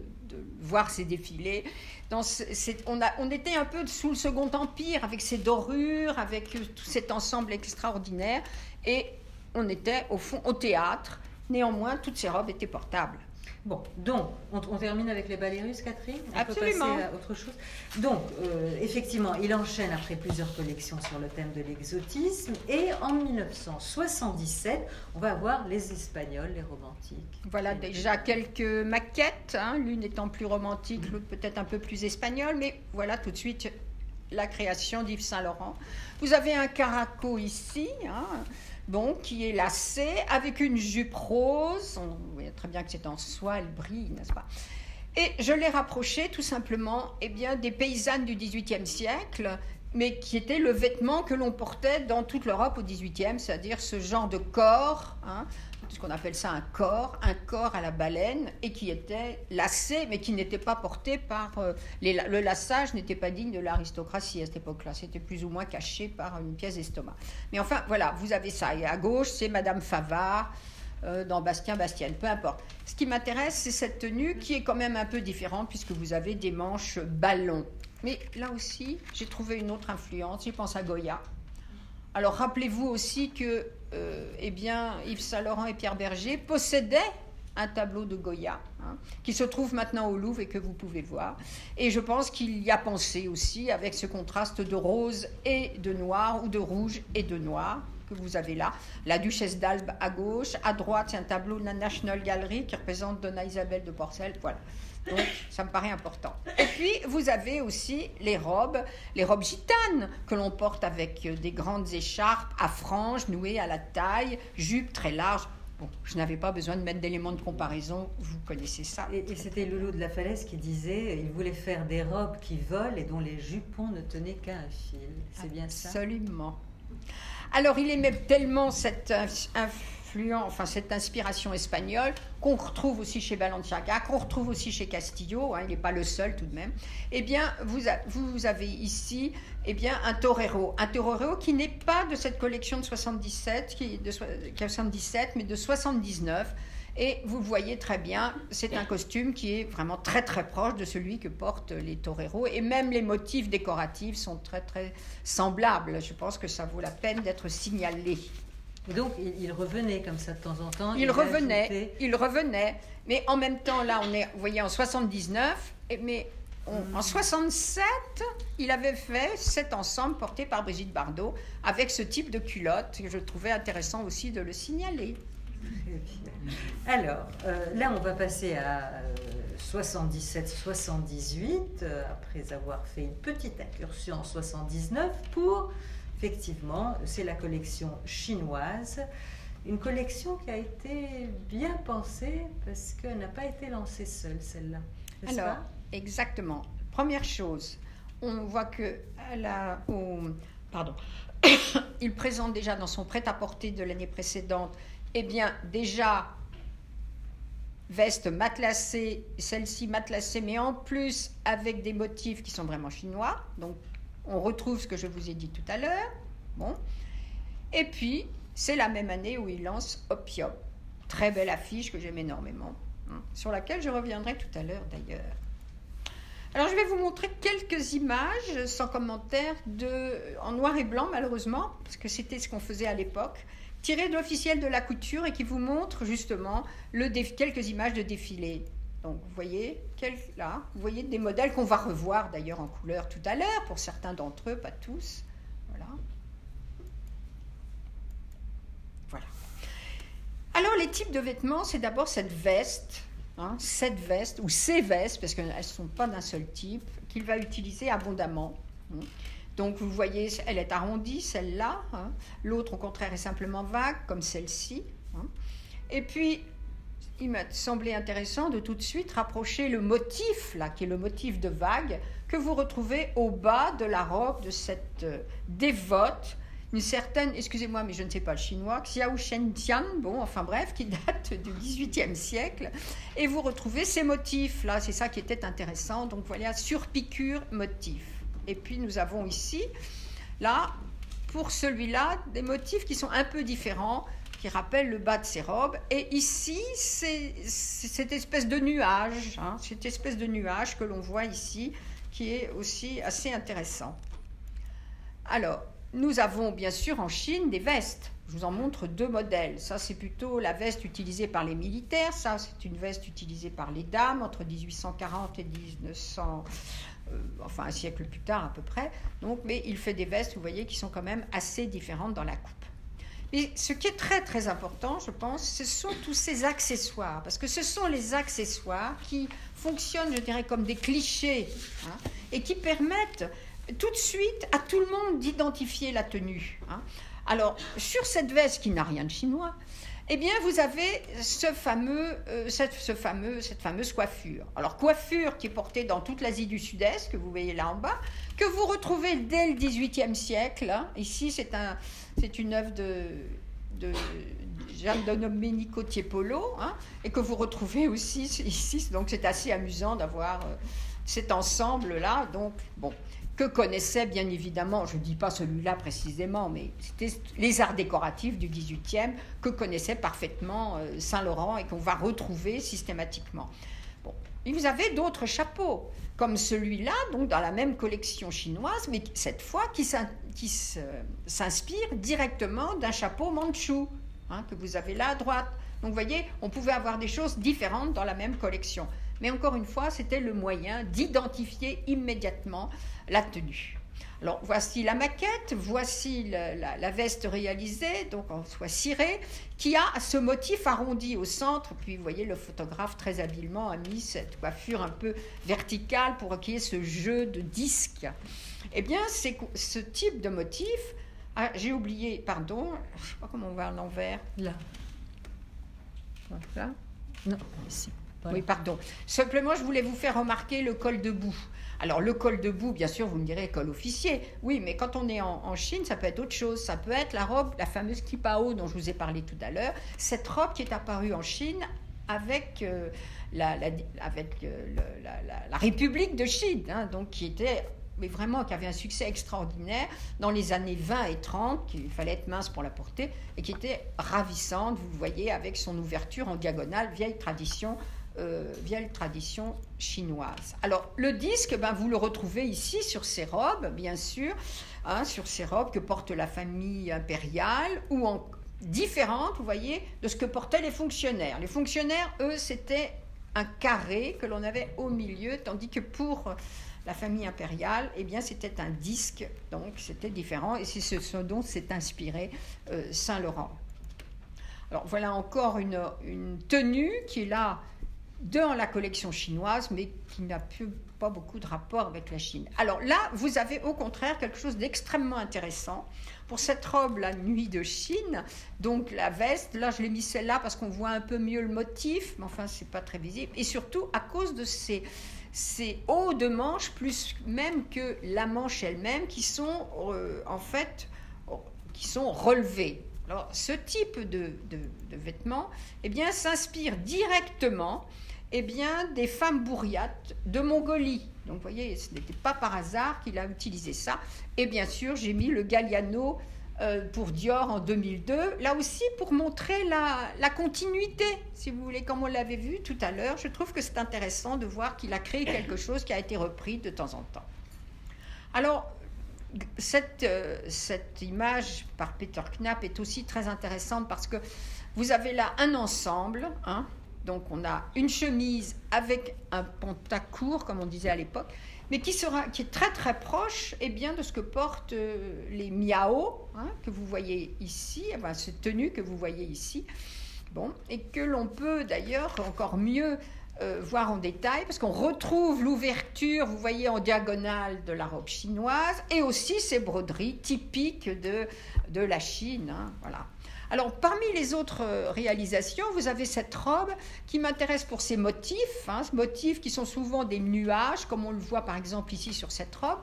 voir ces défilés, on, était un peu sous le Second Empire, avec ces dorures, avec tout cet ensemble extraordinaire, et on était au fond au théâtre. Néanmoins, toutes ces robes étaient portables. Bon, donc, on, termine avec les ballets russes, Catherine on Absolument. Peut passer à autre chose. Donc, euh, effectivement, il enchaîne après plusieurs collections sur le thème de l'exotisme. Et en 1977, on va avoir les Espagnols, les romantiques. Voilà déjà quelques maquettes, hein, l'une étant plus romantique, l'autre peut-être un peu plus espagnole. Mais voilà tout de suite la création d'Yves Saint-Laurent. Vous avez un caraco ici. Hein, bon, qui est lacé avec une jupe rose. On voit très bien que c'est en soie, elle brille, n'est-ce pas? Et je l'ai rapproché tout simplement eh bien, des paysannes du XVIIIe siècle, mais qui était le vêtement que l'on portait dans toute l'Europe au XVIIIe, c'est-à-dire ce genre de corps, hein, ce qu'on appelle ça un corps, un corps à la baleine, et qui était lacé, mais qui n'était pas porté par... Euh, le lassage n'était pas digne de l'aristocratie à cette époque-là, c'était plus ou moins caché par une pièce d'estomac. Mais enfin, voilà, vous avez ça. Et à gauche, c'est Madame Favard, euh, dans Bastien Bastienne, peu importe. Ce qui m'intéresse, c'est cette tenue qui est quand même un peu différente, puisque vous avez des manches ballons. Mais là aussi, j'ai trouvé une autre influence, je pense à Goya. Alors rappelez-vous aussi que euh, eh bien, Yves Saint-Laurent et Pierre Berger possédaient un tableau de Goya, hein, qui se trouve maintenant au Louvre et que vous pouvez voir. Et je pense qu'il y a pensé aussi avec ce contraste de rose et de noir, ou de rouge et de noir que vous avez là. La Duchesse d'Albe à gauche, à droite, c'est un tableau de la National Gallery qui représente Donna Isabelle de Porcel. Voilà. Donc, ça me paraît important. Et puis, vous avez aussi les robes, les robes gitanes que l'on porte avec euh, des grandes écharpes à franges nouées à la taille, jupe très large. Bon, je n'avais pas besoin de mettre d'éléments de comparaison, vous connaissez ça. Et, c'était Loulou de la Falaise qui disait il voulait faire des robes qui volent et dont les jupons ne tenaient qu'à un fil. C'est bien ça? Absolument. Alors, il aimait tellement cette enfin cette inspiration espagnole, qu'on retrouve aussi chez Balenciaga, qu'on retrouve aussi chez Castillo, hein, il n'est pas le seul tout de même, eh bien, vous, avez ici eh bien, un torero. Un torero qui n'est pas de cette collection de 77, qui, de 77, mais de 79. Et vous voyez très bien, c'est un costume qui est vraiment très très proche de celui que portent les toreros. Et même les motifs décoratifs sont très très semblables. Je pense que ça vaut la peine d'être signalé. Et donc, il, revenait comme ça de temps en temps. Il, revenait, il revenait. Mais en même temps, là, on est, vous voyez, en 79, mais en 67, il avait fait cet ensemble porté par Brigitte Bardot avec ce type de culotte que je trouvais intéressant aussi de le signaler. Alors, euh, là, on va passer à 77-78, euh, euh, après avoir fait une petite incursion en 79 pour effectivement, c'est la collection chinoise. Une collection qui a été bien pensée parce qu'elle n'a pas été lancée seule, celle-là. Alors, exactement. Première chose, on voit que a, pardon, il présente déjà dans son prêt-à-porter de l'année précédente, eh bien, déjà veste matelassée, celle-ci matelassée, mais en plus avec des motifs qui sont vraiment chinois. Donc, on retrouve ce que je vous ai dit tout à l'heure. Bon. Et puis, c'est la même année où il lance Opium. Très belle affiche que j'aime énormément, hein, sur laquelle je reviendrai tout à l'heure d'ailleurs. Alors, je vais vous montrer quelques images sans commentaire en noir et blanc, malheureusement, parce que c'était ce qu'on faisait à l'époque, tirées de l'officiel de la couture et qui vous montrent justement quelques images de défilé. Donc, vous voyez, là, vous voyez des modèles qu'on va revoir d'ailleurs en couleur tout à l'heure, pour certains d'entre eux, pas tous. Voilà. Voilà. Alors, les types de vêtements, c'est d'abord cette veste, hein, cette veste, ou ces vestes, parce qu'elles ne sont pas d'un seul type, qu'il va utiliser abondamment. Hein. Donc, vous voyez, elle est arrondie, celle-là. Hein. L'autre, au contraire, est simplement vague, comme celle-ci. Et puis, il m'a semblé intéressant de tout de suite rapprocher le motif, là, qui est le motif de vague, que vous retrouvez au bas de la robe de cette euh, dévote, une certaine, excusez-moi, mais je ne sais pas le chinois, Xiao Tian, bon, enfin bref, qui date du XVIIIe siècle. Et vous retrouvez ces motifs, là, c'est ça qui était intéressant. Donc voilà, surpiqûre, motif. Et puis nous avons ici, là, pour celui-là, des motifs qui sont un peu différents, qui rappelle le bas de ses robes. Et ici, c'est cette espèce de nuage, hein, cette espèce de nuage que l'on voit ici, qui est aussi assez intéressant. Alors, nous avons bien sûr en Chine des vestes. Je vous en montre deux modèles. Ça, c'est plutôt la veste utilisée par les militaires. Ça, c'est une veste utilisée par les dames entre 1840 et 1900, euh, enfin un siècle plus tard à peu près. Donc, mais il fait des vestes, vous voyez, qui sont quand même assez différentes dans la coupe. Mais ce qui est très très important, je pense, ce sont tous ces accessoires, parce que ce sont les accessoires qui fonctionnent, je dirais, comme des clichés, hein, et qui permettent tout de suite à tout le monde d'identifier la tenue. Hein. Alors, sur cette veste qui n'a rien de chinois, eh bien, vous avez ce fameux, euh, cette, ce fameux, cette fameuse coiffure. Alors, coiffure qui est portée dans toute l'Asie du Sud-Est, que vous voyez là en bas, que vous retrouvez dès le XVIIIe siècle. Hein. Ici, c'est un, une œuvre de, de Jeanne Domenico Tiepolo, hein, et que vous retrouvez aussi ici. Donc, c'est assez amusant d'avoir euh, cet ensemble-là. Donc, bon que connaissait bien évidemment, je ne dis pas celui-là précisément, mais c'était les arts décoratifs du XVIIIe que connaissait parfaitement euh, Saint-Laurent et qu'on va retrouver systématiquement. Bon. Et vous avez d'autres chapeaux, comme celui-là, donc dans la même collection chinoise, mais cette fois qui s'inspire directement d'un chapeau mandchou, hein, que vous avez là à droite. Donc vous voyez, on pouvait avoir des choses différentes dans la même collection. Mais encore une fois, c'était le moyen d'identifier immédiatement la tenue. Alors voici la maquette, voici la, veste réalisée, donc en soie cirée, qui a ce motif arrondi au centre. Puis vous voyez, le photographe très habilement a mis cette coiffure un peu verticale pour qu'il y ait ce jeu de disques. Eh bien, ce type de motif. Ah, j'ai oublié, pardon, je ne sais pas comment on va à l'envers. Là. Là Non, ici. Oui, pardon. Simplement, je voulais vous faire remarquer le col de boue. Alors, le col de boue, bien sûr, vous me direz col officier. Oui, mais quand on est en, Chine, ça peut être autre chose. Ça peut être la robe, la fameuse kipao dont je vous ai parlé tout à l'heure. Cette robe qui est apparue en Chine avec, euh, la, avec euh, la, République de Chine, hein, donc qui était mais vraiment qui avait un succès extraordinaire dans les années 20 et 30, qu'il fallait être mince pour la porter, et qui était ravissante, vous voyez, avec son ouverture en diagonale, vieille tradition euh, vieille tradition chinoise. Alors le disque, ben, vous le retrouvez ici sur ces robes, bien sûr, hein, sur ces robes que porte la famille impériale ou en différentes, vous voyez, de ce que portaient les fonctionnaires. Les fonctionnaires, eux, c'était un carré que l'on avait au milieu, tandis que pour la famille impériale, eh bien, c'était un disque, donc c'était différent, et c'est ce dont s'est inspiré euh, Saint Laurent. Alors voilà encore une, une tenue qui est là dans la collection chinoise, mais qui n'a pas beaucoup de rapport avec la Chine. Alors là, vous avez au contraire quelque chose d'extrêmement intéressant. Pour cette robe, la nuit de Chine, donc la veste, là je l'ai mis celle-là parce qu'on voit un peu mieux le motif, mais enfin c'est pas très visible. Et surtout à cause de ces, ces hauts de manche, plus même que la manche elle-même, qui sont euh, en fait qui sont relevés. Alors, ce type de, de, de vêtements eh bien, s'inspire directement eh bien, des femmes bourriates de Mongolie. Donc, vous voyez, ce n'était pas par hasard qu'il a utilisé ça. Et bien sûr, j'ai mis le Galliano euh, pour Dior en 2002, là aussi pour montrer la, la, continuité, si vous voulez, comme on l'avait vu tout à l'heure. Je trouve que c'est intéressant de voir qu'il a créé quelque chose qui a été repris de temps en temps. Alors, cette, euh, cette image par Peter Knapp est aussi très intéressante parce que vous avez là un ensemble, hein, donc on a une chemise avec un pantacourt, comme on disait à l'époque, mais qui, sera, qui est très très proche eh bien, de ce que portent euh, les miao, hein, que vous voyez ici, enfin, cette tenue que vous voyez ici, bon, et que l'on peut d'ailleurs encore mieux euh, voir en détail, parce qu'on retrouve l'ouverture, vous voyez, en diagonale de la robe chinoise, et aussi ces broderies typiques de, de la Chine. Hein, voilà. Alors, parmi les autres euh, réalisations, vous avez cette robe qui m'intéresse pour ses motifs, hein, motifs qui sont souvent des nuages, comme on le voit par exemple ici sur cette robe.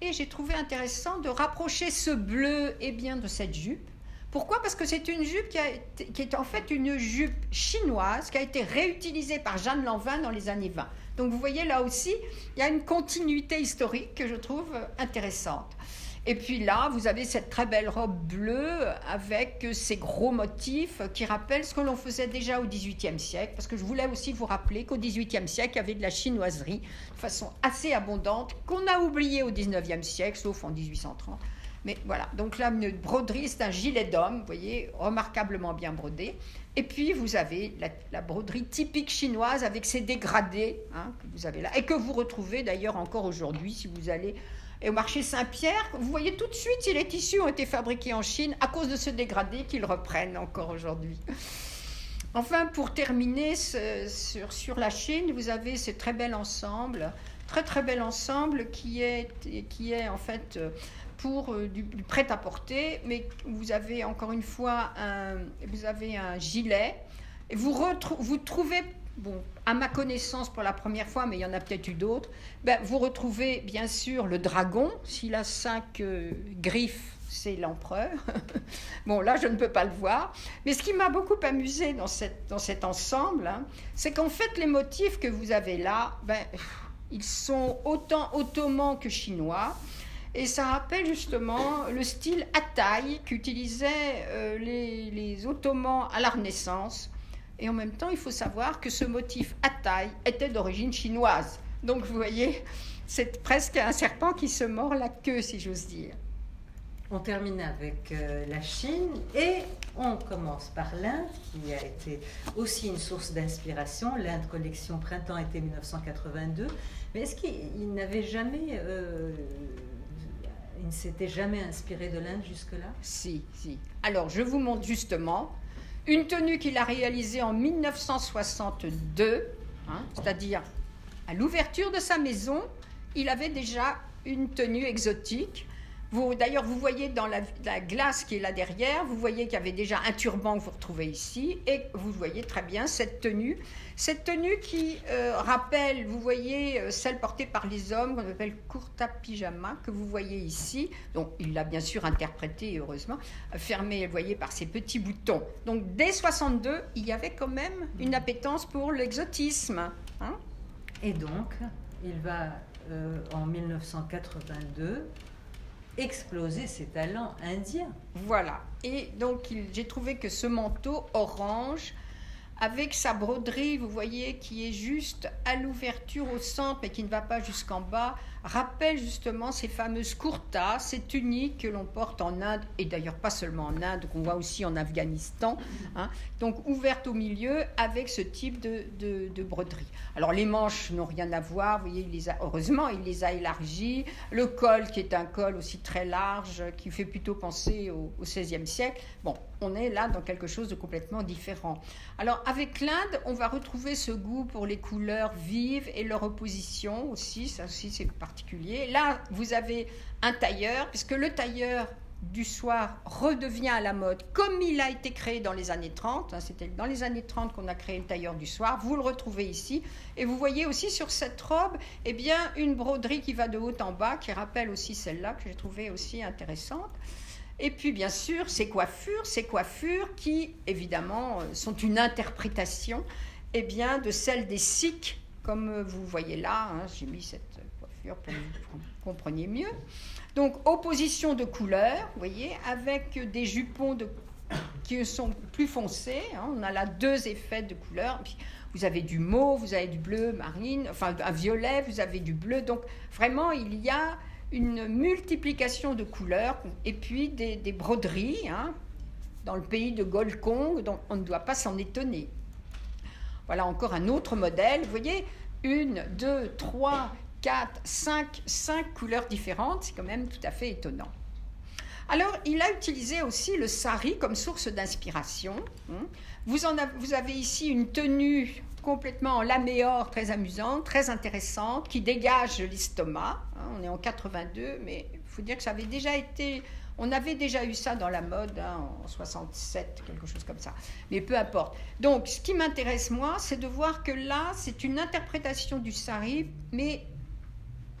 Et j'ai trouvé intéressant de rapprocher ce bleu et bien de cette jupe. Pourquoi? Parce que c'est une jupe qui, qui, est en fait une jupe chinoise qui a été réutilisée par Jeanne Lanvin dans les années 20. Donc vous voyez là aussi, il y a une continuité historique que je trouve intéressante. Et puis là, vous avez cette très belle robe bleue avec ces gros motifs qui rappellent ce que l'on faisait déjà au XVIIIe siècle. Parce que je voulais aussi vous rappeler qu'au XVIIIe siècle, il y avait de la chinoiserie de façon assez abondante qu'on a oublié au XIXe siècle, sauf en 1830. Mais voilà, donc là, une broderie, c'est un gilet d'homme, vous voyez, remarquablement bien brodé. Et puis, vous avez la, broderie typique chinoise avec ses dégradés hein, que vous avez là, et que vous retrouvez d'ailleurs encore aujourd'hui si vous allez et au marché Saint-Pierre, vous voyez tout de suite si les tissus ont été fabriqués en Chine à cause de ce dégradé qu'ils reprennent encore aujourd'hui. Enfin, pour terminer sur, la Chine, vous avez ce très bel ensemble, très très bel ensemble qui est, qui est en fait pour euh, du, prêt-à-porter, mais vous avez encore une fois un, vous avez un gilet, et vous, vous trouvez bon, à ma connaissance pour la première fois, mais il y en a peut-être eu d'autres, ben, vous retrouvez bien sûr le dragon. S'il a cinq euh, griffes, c'est l'empereur. bon, là, je ne peux pas le voir. Mais ce qui m'a beaucoup amusé dans, cet ensemble, hein, c'est qu'en fait, les motifs que vous avez là, ben, ils sont autant ottomans que chinois. Et ça rappelle justement le style à taille qu'utilisaient euh, les Ottomans à la Renaissance et en même temps, il faut savoir que ce motif à taille était d'origine chinoise. Donc vous voyez, c'est presque un serpent qui se mord la queue, si j'ose dire. On termine avec euh, la Chine et on commence par l'Inde, qui a été aussi une source d'inspiration. L'Inde collection printemps-été 1982. Mais est-ce qu'il n'avait jamais, euh, il ne s'était jamais inspiré de l'Inde jusque-là? Si, si. Alors je vous montre justement une tenue qu'il a réalisée en 1962, hein, c'est-à-dire à, l'ouverture de sa maison, il avait déjà une tenue exotique D'ailleurs, vous voyez dans la, glace qui est là derrière, vous voyez qu'il y avait déjà un turban que vous retrouvez ici, et vous voyez très bien cette tenue. Cette tenue qui euh, rappelle, vous voyez, euh, celle portée par les hommes, qu'on appelle kurta pyjama, que vous voyez ici. Donc, il l'a bien sûr interprété, heureusement, fermé, vous voyez, par ses petits boutons. Donc, dès 62, il y avait quand même une appétence pour l'exotisme. Hein. et donc, il va euh, en 1982 exploser ses talents indiens. Voilà. Et donc j'ai trouvé que ce manteau orange avec sa broderie, vous voyez, qui est juste à l'ouverture au centre, mais qui ne va pas jusqu'en bas, rappelle justement ces fameuses kurtas, ces tuniques que l'on porte en Inde, et d'ailleurs pas seulement en Inde, qu'on voit aussi en Afghanistan, hein. donc ouvertes au milieu avec ce type de, de, broderie. Alors les manches n'ont rien à voir, vous voyez, heureusement, il les a élargies, le col qui est un col aussi très large, qui fait plutôt penser au, XVIe siècle, bon, on est là dans quelque chose de complètement différent. Alors avec l'Inde, on va retrouver ce goût pour les couleurs vives et leur opposition aussi, ça aussi c'est Là, vous avez un tailleur, puisque le tailleur du soir redevient à la mode comme il a été créé dans les années 30. Hein, c'était dans les années 30 qu'on a créé le tailleur du soir. Vous le retrouvez ici. Et vous voyez aussi sur cette robe eh bien, une broderie qui va de haut en bas, qui rappelle aussi celle-là, que j'ai trouvée aussi intéressante. Et puis, bien sûr, ces coiffures, ces coiffures qui, évidemment, euh, sont une interprétation eh bien, de celles des Sikhs, comme vous voyez là. Hein, j'ai mis cette coiffure pour que vous compreniez mieux. Donc, opposition de couleurs, vous voyez, avec des jupons qui sont plus foncés. Hein. on a là deux effets de couleurs. Vous avez du mauve, vous avez du bleu marine, enfin un violet, vous avez du bleu. Donc, vraiment, il y a une multiplication de couleurs et puis des, broderies hein, dans le pays de Golkong, donc on ne doit pas s'en étonner. Voilà encore un autre modèle. Vous voyez, une, deux, trois, quatre, cinq, cinq couleurs différentes. C'est quand même tout à fait étonnant. Alors, il a utilisé aussi le sari comme source d'inspiration. Hein. Vous, en avez ici une tenue complètement en laméor, très amusante, très intéressante, qui dégage l'estomac. Hein, on est en 82, mais il faut dire que ça avait déjà été... On avait déjà eu ça dans la mode hein, en 67, quelque chose comme ça. Mais peu importe. Donc, ce qui m'intéresse, moi, c'est de voir que là, c'est une interprétation du sari, mais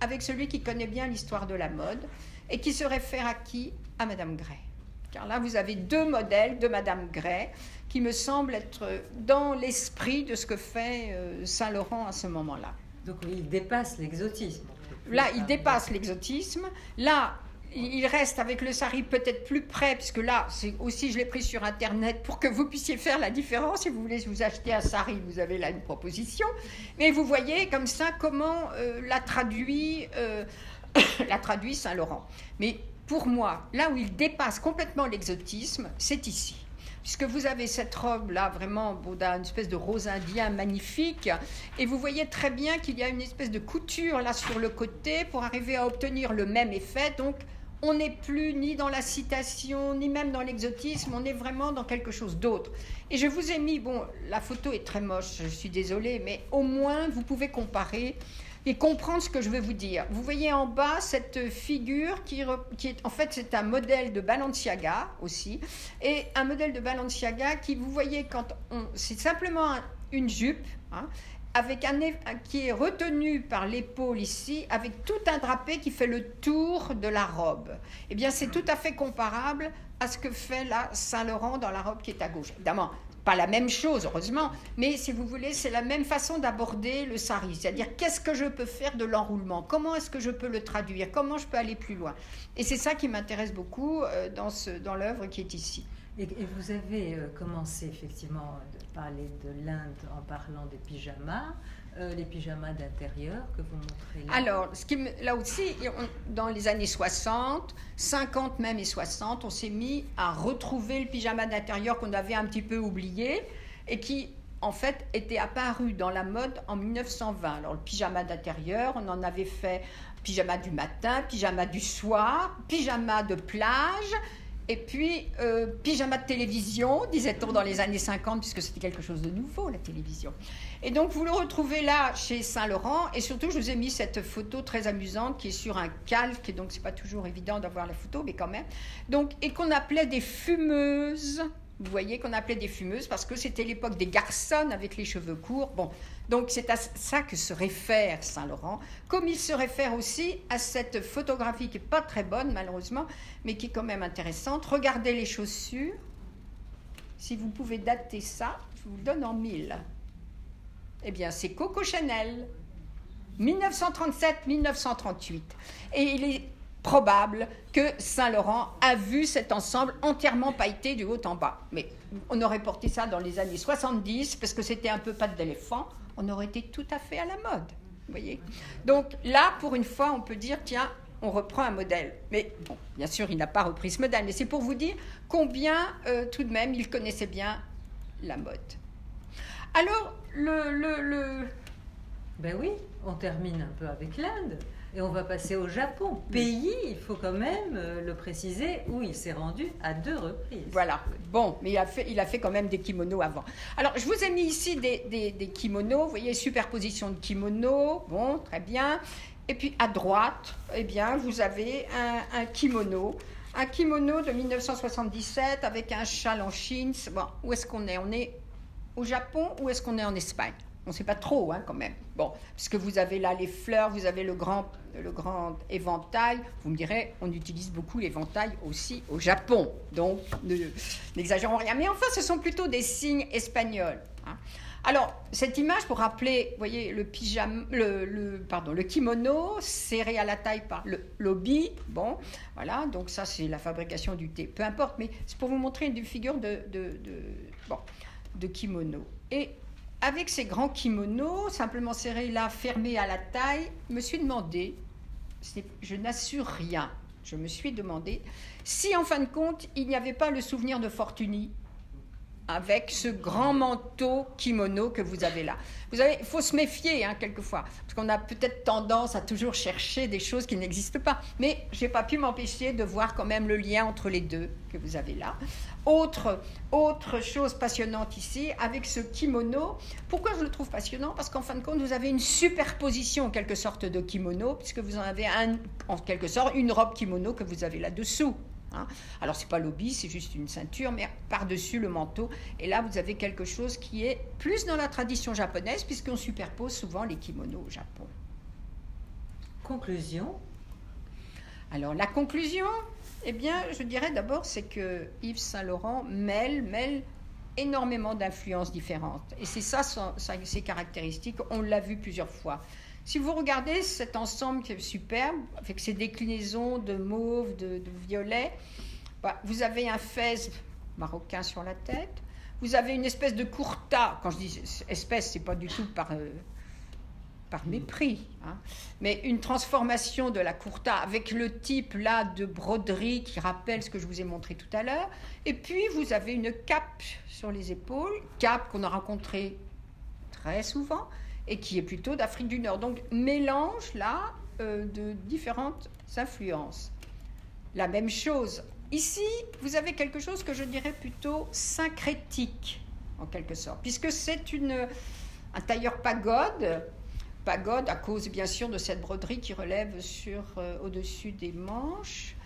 avec celui qui connaît bien l'histoire de la mode et qui se réfère à qui? À Madame Gray. Car là, vous avez deux modèles de Madame Gray qui me semble être dans l'esprit de ce que fait euh, Saint-Laurent à ce moment-là. Donc il dépasse l'exotisme. Là, il dépasse l'exotisme. Là, il reste avec le sari peut-être plus près, puisque là, c'est aussi, je l'ai pris sur Internet pour que vous puissiez faire la différence. Si vous voulez vous acheter un sari, vous avez là une proposition. Mais vous voyez comme ça comment euh, la traduit, euh, traduit Saint-Laurent. Mais pour moi, là où il dépasse complètement l'exotisme, c'est ici puisque vous avez cette robe-là, vraiment, une espèce de rose indien magnifique, et vous voyez très bien qu'il y a une espèce de couture là sur le côté pour arriver à obtenir le même effet. Donc, on n'est plus ni dans la citation, ni même dans l'exotisme, on est vraiment dans quelque chose d'autre. Et je vous ai mis, bon, la photo est très moche, je suis désolée, mais au moins vous pouvez comparer et comprendre ce que je veux vous dire. Vous voyez en bas cette figure qui, est, en fait, c'est un modèle de Balenciaga aussi, et un modèle de Balenciaga qui, vous voyez, quand on, c'est simplement une jupe, hein, avec un, qui est retenu par l'épaule ici, avec tout un drapé qui fait le tour de la robe. Eh bien, c'est tout à fait comparable à ce que fait la Saint-Laurent dans la robe qui est à gauche. Évidemment, pas la même chose, heureusement, mais si vous voulez, c'est la même façon d'aborder le sari, c'est-à-dire qu'est-ce que je peux faire de l'enroulement, comment est-ce que je peux le traduire, comment je peux aller plus loin? Et c'est ça qui m'intéresse beaucoup euh, dans, dans l'œuvre qui est ici. Et, vous avez euh, commencé effectivement de parler de l'Inde en parlant des pyjamas. Euh, les pyjamas d'intérieur que vous montrez là Alors, là aussi, dans les années 60, 50 même et 60, on s'est mis à retrouver le pyjama d'intérieur qu'on avait un petit peu oublié et qui, en fait, était apparu dans la mode en 1920. Alors, le pyjama d'intérieur, on en avait fait pyjama du matin, pyjama du soir, pyjama de plage et puis, euh, pyjama de télévision, disait-on dans les années 50, puisque c'était quelque chose de nouveau, la télévision. Et donc, vous le retrouvez là chez Saint-Laurent. Et surtout, je vous ai mis cette photo très amusante qui est sur un calque. Donc, c'est pas toujours évident d'avoir la photo, mais quand même. Donc, et qu'on appelait des fumeuses. Vous voyez qu'on appelait des fumeuses parce que c'était l'époque des garçons avec les cheveux courts. Bon, donc c'est à ça que se réfère Saint-Laurent, comme il se réfère aussi à cette photographie qui n'est pas très bonne malheureusement, mais qui est quand même intéressante. Regardez les chaussures. Si vous pouvez dater ça, je vous le donne en mille. Eh bien, c'est Coco Chanel, 1937-1938. Et il est probable que Saint-Laurent a vu cet ensemble entièrement pailleté du haut en bas. Mais on aurait porté ça dans les années 70 parce que c'était un peu patte d'éléphant, on aurait été tout à fait à la mode. voyez Donc là, pour une fois, on peut dire tiens, on reprend un modèle. Mais bien sûr, il n'a pas repris ce modèle, mais c'est pour vous dire combien euh, tout de même il connaissait bien la mode. Alors, le, le, le... Ben oui, on termine un peu avec l'Inde. Et on va passer au Japon, pays, il faut quand même euh, le préciser, où il s'est rendu à deux reprises. Voilà. Bon, mais il a fait, il a fait quand même des kimonos avant. Alors, je vous ai mis ici des, des, des kimonos. Vous voyez, superposition de kimonos. Bon, très bien. Et puis à droite, eh bien, vous avez un, un kimono. Un kimono de 1977 avec un châle en chine. Bon, où est-ce qu'on est? On est au Japon ou est-ce qu'on est en Espagne? On ne sait pas trop, hein, quand même. Bon, puisque vous avez là les fleurs, vous avez le grand, le grand éventail. Vous me direz, on utilise beaucoup l'éventail aussi au Japon. Donc, n'exagérons rien. Mais enfin, ce sont plutôt des signes espagnols. Hein. Alors, cette image, pour rappeler, vous voyez, le, le, pardon, le kimono serré à la taille par le lobby. Bon, voilà, donc ça, c'est la fabrication du thé. Peu importe, mais c'est pour vous montrer une figure de, de, de, bon, de kimono. Et avec ces grands kimonos, simplement serrés là, fermés à la taille, je me suis demandé, je n'assure rien, je me suis demandé si en fin de compte il n'y avait pas le souvenir de Fortuny avec ce grand manteau kimono que vous avez là. Vous il faut se méfier hein, quelquefois, parce qu'on a peut-être tendance à toujours chercher des choses qui n'existent pas. Mais j'ai pas pu m'empêcher de voir quand même le lien entre les deux que vous avez là. Autre, autre chose passionnante ici, avec ce kimono. Pourquoi je le trouve passionnant? Parce qu'en fin de compte, vous avez une superposition en quelque sorte de kimono, puisque vous en avez un, en quelque sorte une robe kimono que vous avez là-dessous. Hein. Alors, c'est pas l'obi, c'est juste une ceinture, mais par-dessus le manteau. Et là, vous avez quelque chose qui est plus dans la tradition japonaise, puisqu'on superpose souvent les kimonos au Japon. Conclusion Alors, la conclusion, eh bien, je dirais d'abord, c'est que Yves Saint-Laurent mêle, mêle énormément d'influences différentes. Et c'est ça, ses caractéristiques. On l'a vu plusieurs fois. Si vous regardez cet ensemble qui est superbe, avec ses déclinaisons de mauve, de, violet, bah, vous avez un fez marocain sur la tête, vous avez une espèce de courta, quand je dis espèce, c'est pas du tout par, euh, par mépris, hein, mais une transformation de la courta avec le type là de broderie qui rappelle ce que je vous ai montré tout à l'heure, et puis vous avez une cape sur les épaules, cape qu'on a rencontrée très souvent, et qui est plutôt d'Afrique du Nord. Donc mélange là euh, de différentes influences. La même chose. Ici, vous avez quelque chose que je dirais plutôt syncrétique, en quelque sorte, puisque c'est une, un tailleur pagode, pagode à cause bien sûr de cette broderie qui relève sur euh, au-dessus des manches.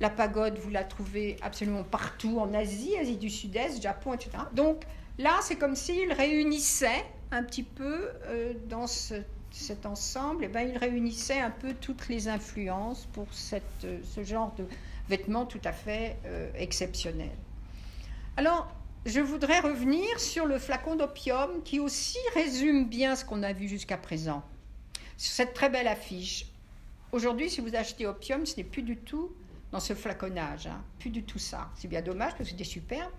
La pagode, vous la trouvez absolument partout en Asie, Asie du Sud-Est, Japon, etc. Donc là, c'est comme s'il réunissait un petit peu euh, dans cet ensemble, et eh ben, il réunissait un peu toutes les influences pour cette, euh, ce genre de vêtements tout à fait euh, exceptionnel. Alors, je voudrais revenir sur le flacon d'opium qui aussi résume bien ce qu'on a vu jusqu'à présent. Sur cette très belle affiche. Aujourd'hui, si vous achetez opium, ce n'est plus du tout dans ce flaconnage, hein. plus du tout ça. C'est bien dommage parce que c'était superbe.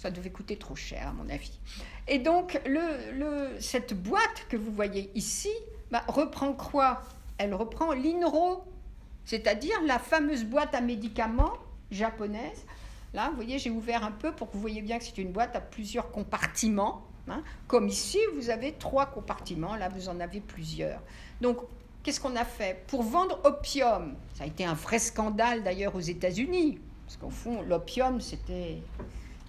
Ça devait coûter trop cher, à mon avis. Et donc, cette boîte que vous voyez ici bah, reprend quoi? Elle reprend l'INRO, c'est-à-dire la fameuse boîte à médicaments japonaise. Là, vous voyez, j'ai ouvert un peu pour que vous voyez bien que c'est une boîte à plusieurs compartiments. Hein. Comme ici, vous avez trois compartiments, là, vous en avez plusieurs. Donc, qu'est-ce qu'on a fait? Pour vendre opium, ça a été un vrai scandale d'ailleurs aux États-Unis, parce qu'au fond, l'opium, c'était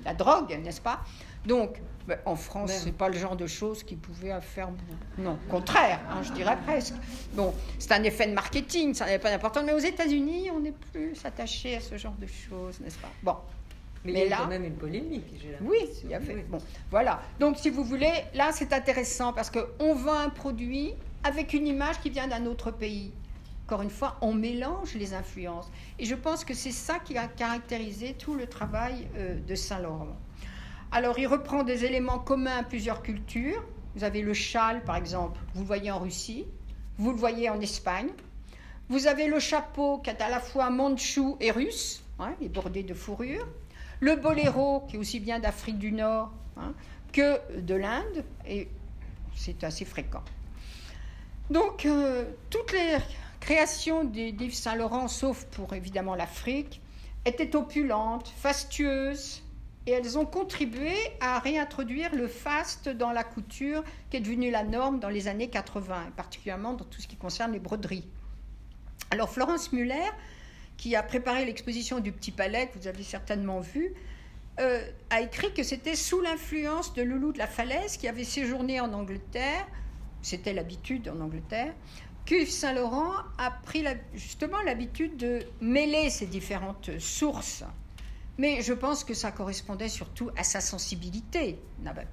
la drogue, n'est-ce pas? Donc, ben, en France, ce n'est pas le genre de choses qui pouvait faire. Non, contraire, hein, je dirais presque. Bon, c'est un effet de marketing, ça n'avait pas d'importance. Mais aux États-Unis, on n'est plus attaché à ce genre de choses, n'est-ce pas? Bon. Mais, il y a là, quand même une polémique. Oui, il y avait. Bon, voilà. Donc, si vous voulez, là, c'est intéressant parce qu'on vend un produit avec une image qui vient d'un autre pays encore une fois, on mélange les influences. Et je pense que c'est ça qui a caractérisé tout le travail euh, de Saint-Laurent. Alors, il reprend des éléments communs à plusieurs cultures. Vous avez le châle, par exemple, vous le voyez en Russie, vous le voyez en Espagne. Vous avez le chapeau qui est à la fois mandchou et russe, hein, il est bordé de fourrure. Le boléro, qui est aussi bien d'Afrique du Nord hein, que de l'Inde, et c'est assez fréquent. Donc, euh, toutes les création des d'Yves Saint-Laurent, sauf pour évidemment l'Afrique, était opulente, fastueuse, et elles ont contribué à réintroduire le faste dans la couture qui est devenue la norme dans les années 80, particulièrement dans tout ce qui concerne les broderies. Alors Florence Muller, qui a préparé l'exposition du Petit Palais, que vous avez certainement vu, euh, a écrit que c'était sous l'influence de Loulou de la Falaise, qui avait séjourné en Angleterre, c'était l'habitude en Angleterre, Yves Saint-Laurent a pris justement l'habitude de mêler ces différentes sources. Mais je pense que ça correspondait surtout à sa sensibilité.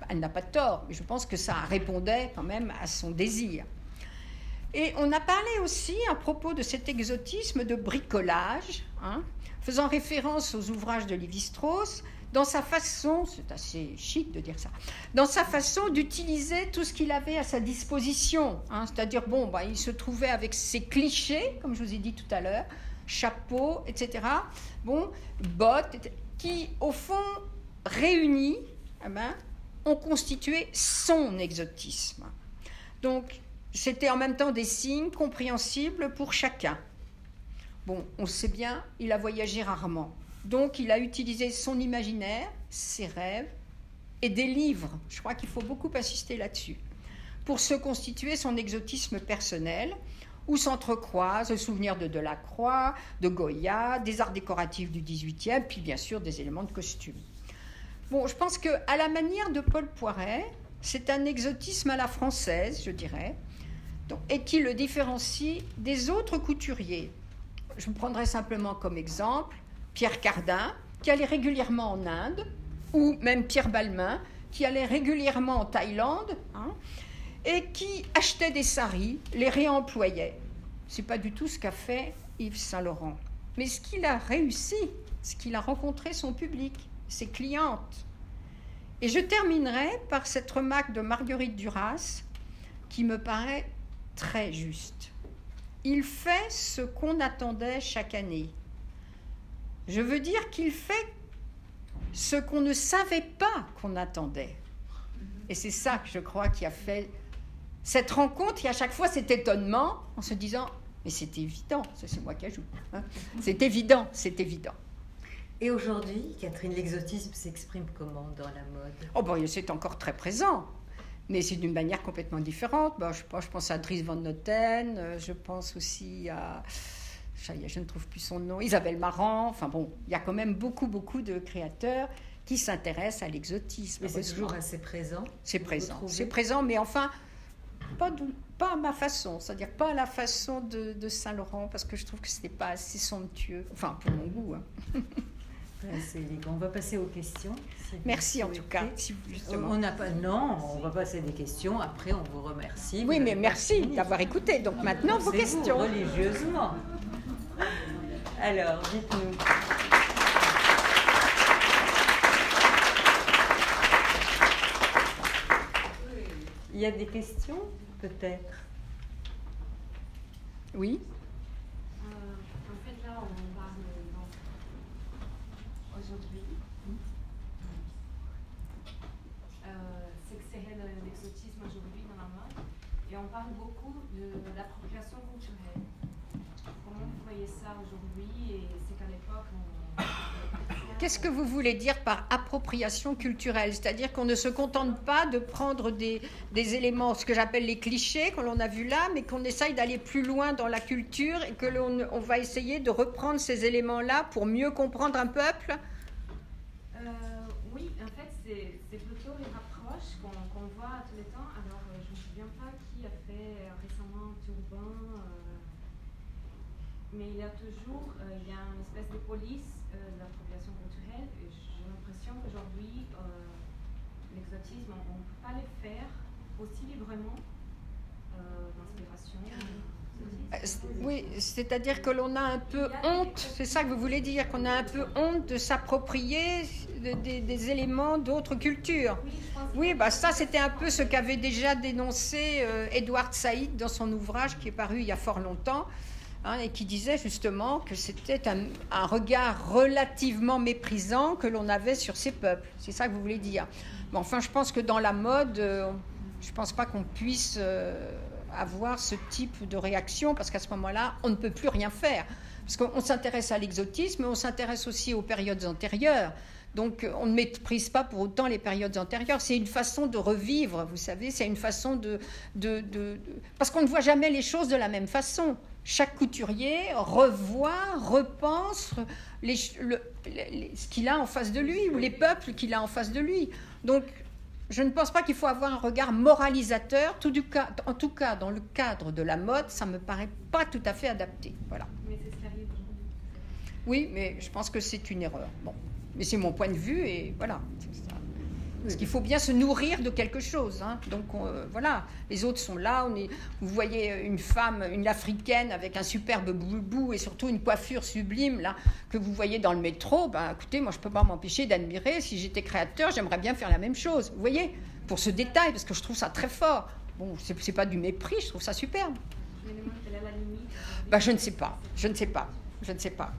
Elle n'a pas tort, mais je pense que ça répondait quand même à son désir. Et on a parlé aussi à propos de cet exotisme de bricolage, hein, faisant référence aux ouvrages de Lévi-Strauss, dans sa façon, c'est assez chic de dire ça, dans sa façon d'utiliser tout ce qu'il avait à sa disposition. Hein. C'est-à-dire, bon, bah, il se trouvait avec ses clichés, comme je vous ai dit tout à l'heure, chapeau, etc. Bon, bottes, qui, au fond, réunis, eh ben, ont constitué son exotisme. Donc, c'était en même temps des signes compréhensibles pour chacun. Bon, on sait bien, il a voyagé rarement. Donc il a utilisé son imaginaire, ses rêves et des livres. Je crois qu'il faut beaucoup insister là-dessus. Pour se constituer son exotisme personnel, où s'entrecroisent le souvenir de Delacroix, de Goya, des arts décoratifs du XVIIIe, puis bien sûr des éléments de costume. Bon, je pense que à la manière de Paul Poiret, c'est un exotisme à la française, je dirais, et qui le différencie des autres couturiers. Je me prendrai simplement comme exemple Pierre Cardin, qui allait régulièrement en Inde, ou même Pierre Balmain, qui allait régulièrement en Thaïlande, hein, et qui achetait des saris, les réemployait. C'est pas du tout ce qu'a fait Yves Saint-Laurent. Mais ce qu'il a réussi, ce qu'il a rencontré son public, ses clientes. Et je terminerai par cette remarque de Marguerite Duras, qui me paraît très juste. Il fait ce qu'on attendait chaque année. Je veux dire qu'il fait ce qu'on ne savait pas qu'on attendait. Et c'est ça que je crois qui a fait cette rencontre et à chaque fois cet étonnement en se disant mais c'est évident, c'est moi qui ajoute. Hein. C'est évident, c'est évident. Et aujourd'hui, Catherine, l'exotisme s'exprime comment dans la mode? Oh bon, c'est encore très présent, mais c'est d'une manière complètement différente. je, je pense à Dries Van Noten, euh, je pense aussi à je ne trouve plus son nom, Isabelle Marant. Enfin bon, il y a quand même beaucoup, beaucoup de créateurs qui s'intéressent à l'exotisme. Mais c'est toujours assez présent. C'est présent. C'est présent, mais enfin, pas, pas à ma façon, c'est-à-dire pas à la façon de, Saint-Laurent, parce que je trouve que ce n'est pas assez somptueux, enfin pour mon goût. Hein. On va passer aux questions. merci en tout cas. on n'a pas, non, on va passer des questions. Après, on vous remercie. Oui, mais merci d'avoir écouté. Donc maintenant, vos questions. religieusement. Alors, dites-nous. Il y a des questions, peut-être? Oui euh, En fait, là, on parle aujourd'hui. Euh, c'est que c'est l'exotisme aujourd'hui dans la mode. Et on parle beaucoup de l'appropriation culturelle ça aujourd'hui et c'est qu'à l'époque, Qu'est-ce que vous voulez dire par appropriation culturelle? C'est-à-dire qu'on ne se contente pas de prendre des, des éléments, ce que j'appelle les clichés, que l'on a vu là, mais qu'on essaye d'aller plus loin dans la culture et que l'on on va essayer de reprendre ces éléments-là pour mieux comprendre un peuple? Euh, Oui, en fait, c'est plutôt les rapproches qu'on voit tous les temps. Alors, euh, je ne me souviens pas qui a fait récemment Turban mais il y a toujours euh, il y a une espèce de police euh, de l'appropriation culturelle. J'ai l'impression qu'aujourd'hui, euh, l'exotisme, on ne peut pas le faire aussi librement d'inspiration. Oui, c'est-à-dire que l'on a un peu honte, c'est ça que vous voulez dire, qu'on a un peu honte de s'approprier des, éléments d'autres cultures. Oui, bah ça c'était un peu ce qu'avait déjà dénoncé Edward Said dans son ouvrage qui est paru il y a fort longtemps, Hein, et qui disait justement que c'était un, regard relativement méprisant que l'on avait sur ces peuples. C'est ça que vous voulez dire. Mais enfin, je pense que dans la mode, euh, je ne pense pas qu'on puisse euh, avoir ce type de réaction, parce qu'à ce moment-là, on ne peut plus rien faire. Parce qu'on s'intéresse à l'exotisme, mais on s'intéresse aussi aux périodes antérieures. Donc on ne méprise pas pour autant les périodes antérieures. C'est une façon de revivre, vous savez, c'est une façon de... parce qu'on ne voit jamais les choses de la même façon chaque couturier revoit, repense les, ce qu'il a en face de lui ou les peuples qu'il a en face de lui. Donc, je ne pense pas qu'il faut avoir un regard moralisateur. Tout du cas, en tout cas, dans le cadre de la mode, ça me paraît pas tout à fait adapté. Voilà. Mais c'est sérieux. Oui, mais je pense que c'est une erreur. Bon, mais c'est mon point de vue et voilà. Parce qu'il faut bien se nourrir de quelque chose. Hein. Donc euh, voilà, les autres sont là. On est, vous voyez une femme, une africaine avec un superbe boubou et surtout une coiffure sublime là que vous voyez dans le métro. Ben écoutez, moi je peux pas m'empêcher d'admirer. Si j'étais créateur, j'aimerais bien faire la même chose. Vous voyez, pour ce détail, parce que je trouve ça très fort. Bon, c'est pas du mépris, je trouve ça superbe. Ben, je ne sais pas, je ne sais pas, je ne sais pas.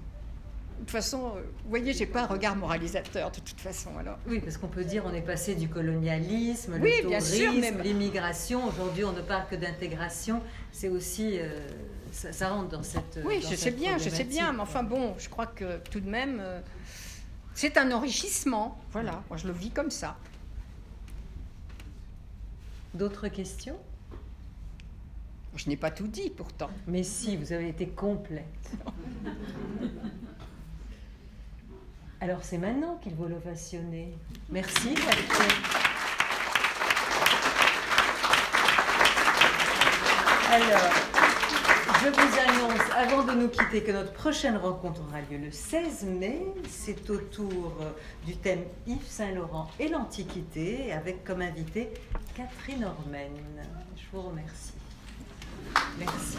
De toute façon, euh, vous voyez, j'ai pas un regard moralisateur de toute façon. Alors. Oui, parce qu'on peut dire on est passé du colonialisme, le tourisme, l'immigration. Aujourd'hui, on ne parle que d'intégration. C'est aussi euh, ça, rentre dans cette. Oui, je sais bien, je sais bien, mais enfin bon, je crois que tout de même, euh, c'est un enrichissement. Voilà, moi je le vis comme ça. D'autres questions? Je n'ai pas tout dit pourtant. Mais si, vous avez été complète. Alors c'est maintenant qu'il faut l'ovationner. Merci Alors, je vous annonce, avant de nous quitter, que notre prochaine rencontre aura lieu le 16 mai. C'est autour du thème Yves Saint-Laurent et l'Antiquité, avec comme invité Catherine Ormen. Je vous remercie. Merci.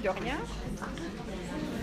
de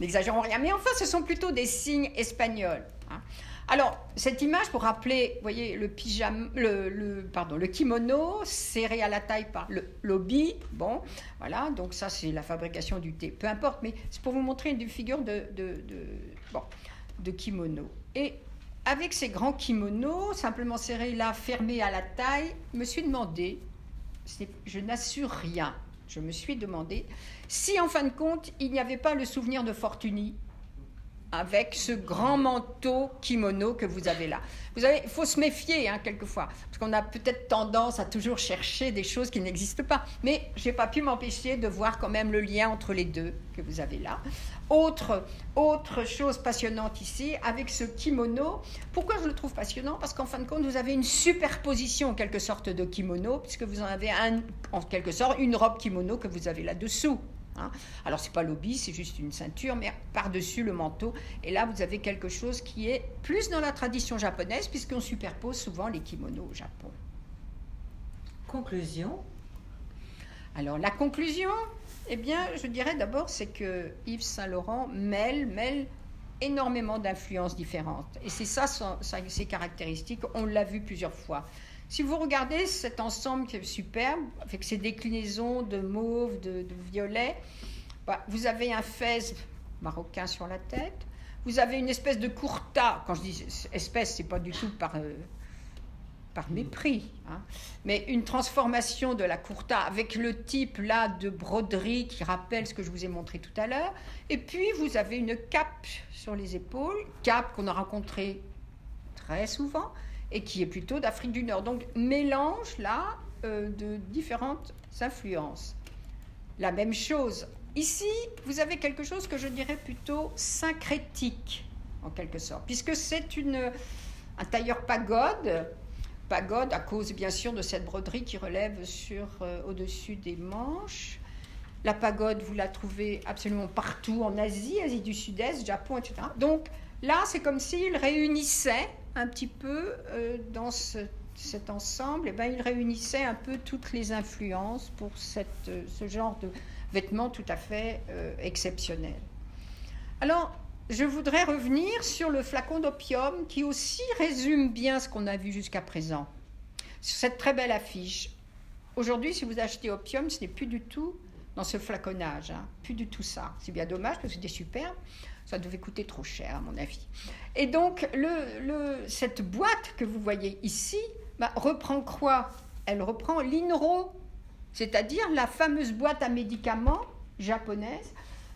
n'exagérons rien. Mais enfin, ce sont plutôt des signes espagnols. Hein. Alors, cette image, pour rappeler, vous voyez, le, pyjama, le, pardon, le kimono serré à la taille par le lobby. Bon, voilà, donc ça, c'est la fabrication du thé. Peu importe, mais c'est pour vous montrer une figure de, bon, de kimono. Et avec ces grands kimonos, simplement serrés là, fermés à la taille, me suis demandé, je n'assure rien, je me suis demandé si en fin de compte, il n'y avait pas le souvenir de Fortuny avec ce grand manteau kimono que vous avez là. Vous avez, il faut se méfier hein, quelquefois, parce qu'on a peut-être tendance à toujours chercher des choses qui n'existent pas. Mais je n'ai pas pu m'empêcher de voir quand même le lien entre les deux que vous avez là. Autre, autre chose passionnante ici, avec ce kimono. Pourquoi je le trouve passionnant? Parce qu'en fin de compte, vous avez une superposition en quelque sorte de kimono, puisque vous en avez un, en quelque sorte une robe kimono que vous avez là-dessous. Hein. Alors, ce n'est pas l'obi, c'est juste une ceinture, mais par-dessus le manteau. Et là, vous avez quelque chose qui est plus dans la tradition japonaise, puisqu'on superpose souvent les kimonos au Japon. Conclusion Alors, la conclusion, eh bien, je dirais d'abord, c'est que Yves Saint-Laurent mêle, mêle énormément d'influences différentes. Et c'est ça, ses caractéristiques. On l'a vu plusieurs fois. Si vous regardez cet ensemble qui est superbe, avec ses déclinaisons de mauve, de, violet, bah, vous avez un fez marocain sur la tête, vous avez une espèce de courta, quand je dis espèce, c'est pas du tout par, euh, par mépris, hein, mais une transformation de la courta avec le type là de broderie qui rappelle ce que je vous ai montré tout à l'heure, et puis vous avez une cape sur les épaules, cape qu'on a rencontrée très souvent, et qui est plutôt d'Afrique du Nord. Donc mélange là euh, de différentes influences. La même chose. Ici, vous avez quelque chose que je dirais plutôt syncrétique, en quelque sorte, puisque c'est une, un tailleur pagode, pagode à cause bien sûr de cette broderie qui relève sur euh, au-dessus des manches. La pagode, vous la trouvez absolument partout en Asie, Asie du Sud-Est, Japon, etc. Donc là, c'est comme s'il réunissait un petit peu euh, dans cet ensemble, et eh ben, il réunissait un peu toutes les influences pour euh, ce genre de vêtements tout à fait euh, exceptionnel. Alors, je voudrais revenir sur le flacon d'opium qui aussi résume bien ce qu'on a vu jusqu'à présent. Sur cette très belle affiche. Aujourd'hui, si vous achetez opium, ce n'est plus du tout dans ce flaconnage, hein. plus du tout ça. C'est bien dommage parce que c'était superbe ça devait coûter trop cher à mon avis. Et donc cette boîte que vous voyez ici bah, reprend quoi? Elle reprend l'INRO, c'est-à-dire la fameuse boîte à médicaments japonaise.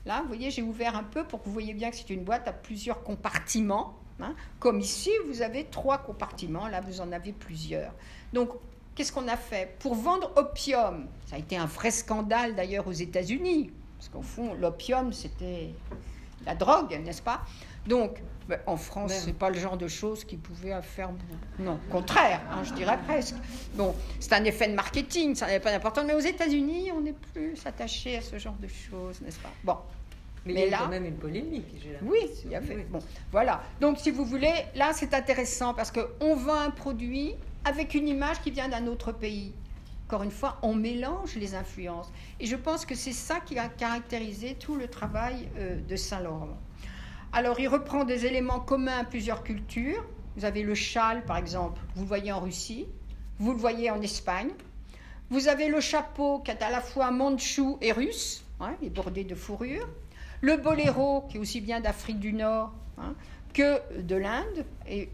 Là, vous voyez, j'ai ouvert un peu pour que vous voyez bien que c'est une boîte à plusieurs compartiments. Hein. Comme ici, vous avez trois compartiments, là, vous en avez plusieurs. Donc, qu'est-ce qu'on a fait? Pour vendre opium, ça a été un vrai scandale d'ailleurs aux États-Unis, parce qu'au fond, l'opium, c'était la drogue, n'est-ce pas? Donc, ben, en France, ce n'est pas le genre de choses qui pouvaient faire. Non, contraire, hein, je dirais presque. Bon, c'est un effet de marketing, ça n'avait pas d'importance, mais aux États-Unis, on est plus attaché à ce genre de choses, n'est-ce pas? Bon. Mais, il y a quand même une polémique, Oui, il y a fait. Bon, voilà. Donc, si vous voulez, là, c'est intéressant parce qu'on vend un produit avec une image qui vient d'un autre pays. Encore une fois, on mélange les influences. Et je pense que c'est ça qui a caractérisé tout le travail euh, de Saint-Laurent. Alors, il reprend des éléments communs à plusieurs cultures. Vous avez le châle, par exemple, vous le voyez en Russie, vous le voyez en Espagne. Vous avez le chapeau qui est à la fois mandchou et russe, hein, il est bordé de fourrure. Le boléro, qui est aussi bien d'Afrique du Nord hein, que de l'Inde, et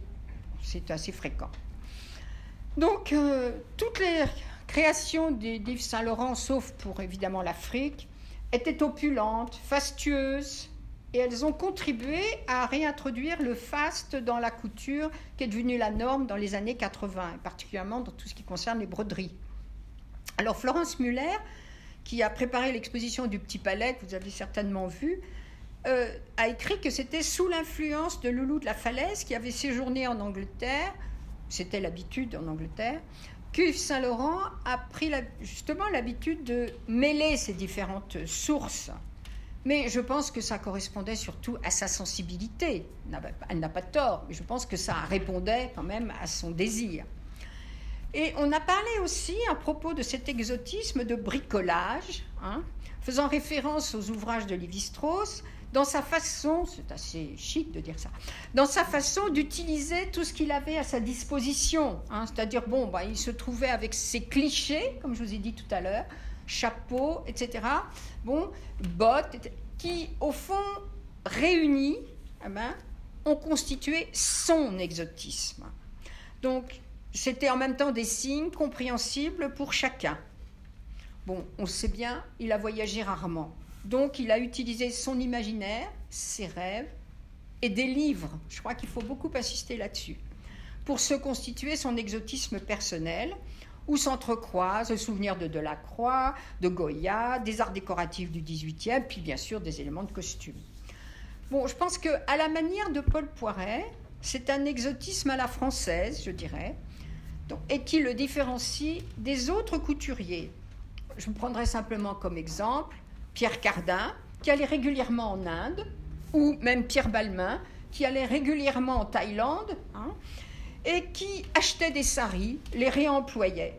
c'est assez fréquent. Donc, euh, toutes les création d'Yves Saint-Laurent, sauf pour évidemment l'Afrique, était opulente, fastueuse, et elles ont contribué à réintroduire le faste dans la couture qui est devenue la norme dans les années 80, particulièrement dans tout ce qui concerne les broderies. Alors Florence Muller, qui a préparé l'exposition du Petit Palais, que vous avez certainement vu, euh, a écrit que c'était sous l'influence de Loulou de la Falaise, qui avait séjourné en Angleterre, c'était l'habitude en Angleterre, Cuve Saint-Laurent a pris justement l'habitude de mêler ces différentes sources. Mais je pense que ça correspondait surtout à sa sensibilité. Elle n'a pas tort, mais je pense que ça répondait quand même à son désir. Et on a parlé aussi, à propos de cet exotisme, de bricolage, hein, faisant référence aux ouvrages de Lévi-Strauss, dans sa façon, c'est assez chic de dire ça, dans sa façon d'utiliser tout ce qu'il avait à sa disposition. Hein, C'est-à-dire, bon, bah, il se trouvait avec ses clichés, comme je vous ai dit tout à l'heure, chapeau, etc. Bon, bottes, qui, au fond, réunis, eh ben, ont constitué son exotisme. Donc, c'était en même temps des signes compréhensibles pour chacun. Bon, on sait bien, il a voyagé rarement. Donc, il a utilisé son imaginaire, ses rêves et des livres. Je crois qu'il faut beaucoup insister là-dessus. Pour se constituer son exotisme personnel, où s'entrecroisent le souvenir de Delacroix, de Goya, des arts décoratifs du XVIIIe, puis bien sûr des éléments de costume. Bon, je pense que à la manière de Paul Poiret, c'est un exotisme à la française, je dirais, et qui le différencie des autres couturiers. Je me prendrai simplement comme exemple Pierre Cardin, qui allait régulièrement en Inde, ou même Pierre Balmain, qui allait régulièrement en Thaïlande, hein, et qui achetait des saris, les réemployait.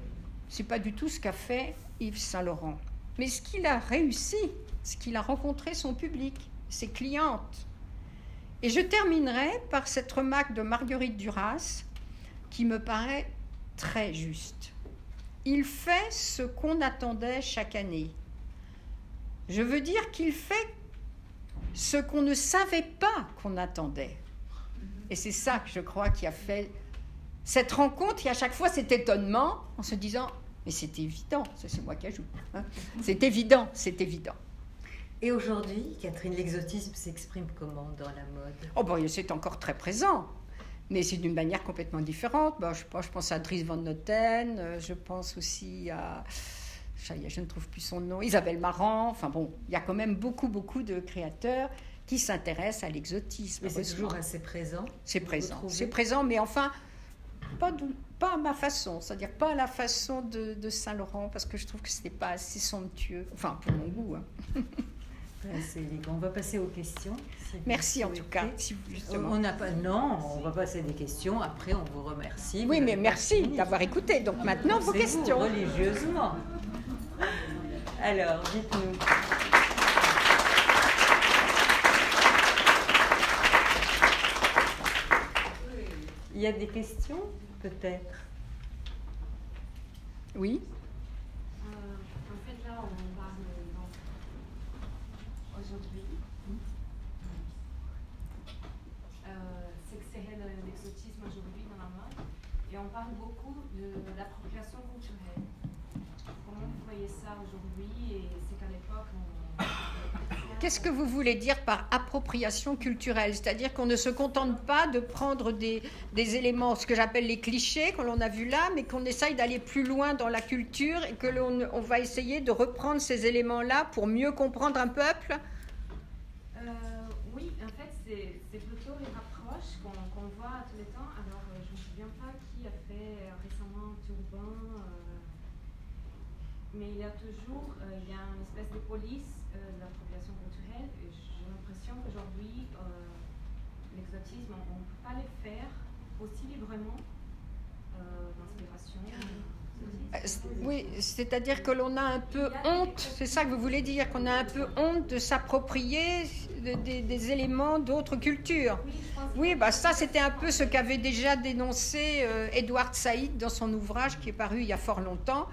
C'est pas du tout ce qu'a fait Yves Saint-Laurent. Mais ce qu'il a réussi, ce qu'il a rencontré son public, ses clientes. Et je terminerai par cette remarque de Marguerite Duras qui me paraît très juste. Il fait ce qu'on attendait chaque année. Je veux dire qu'il fait ce qu'on ne savait pas qu'on attendait. Et c'est ça que je crois qui a fait cette rencontre et à chaque fois cet étonnement en se disant mais c'est évident, c'est moi qui ajoute. Hein. C'est évident, c'est évident. Et aujourd'hui, Catherine, l'exotisme s'exprime comment dans la mode? Oh bon, c'est encore très présent mais c'est d'une manière complètement différente. je, je, pense à Dries Van Noten, euh, je pense aussi à, je ne trouve plus son nom, Isabelle Marant. Enfin bon, il y a quand même beaucoup, beaucoup de créateurs qui s'intéressent à l'exotisme. Mais c'est toujours assez présent. C'est présent, c'est présent, mais enfin, pas, pas à ma façon, c'est-à-dire pas à la façon de, Saint-Laurent, parce que je trouve que ce n'est pas assez somptueux, enfin pour mon goût. Hein. On va passer aux questions. Merci en tout cas. On n'a pas non, on va passer des questions. Après, on vous remercie. Oui, mais merci d'avoir écouté. Donc maintenant vos questions. religieusement. Alors, dites-nous. Il y a des questions, peut-être? Oui. on parle beaucoup de l'appropriation culturelle. Comment vous voyez ça aujourd'hui et c'est qu'à l'époque Qu'est-ce que vous voulez dire par appropriation culturelle? C'est-à-dire qu'on ne se contente pas de prendre des, éléments, ce que j'appelle les clichés, que l'on a vu là, mais qu'on essaye d'aller plus loin dans la culture et que l'on on va essayer de reprendre ces éléments-là pour mieux comprendre un peuple? Mais il y a toujours euh, il y a une espèce de police euh, de l'appropriation culturelle. J'ai l'impression qu'aujourd'hui, euh, on ne peut pas le faire aussi librement d'inspiration. Oui, c'est-à-dire que l'on a un peu honte, c'est ça que vous voulez dire, qu'on a un peu honte de s'approprier des éléments d'autres cultures. Oui, bah ça c'était un peu ce qu'avait déjà dénoncé Edward Said dans son ouvrage qui est paru il y a fort longtemps,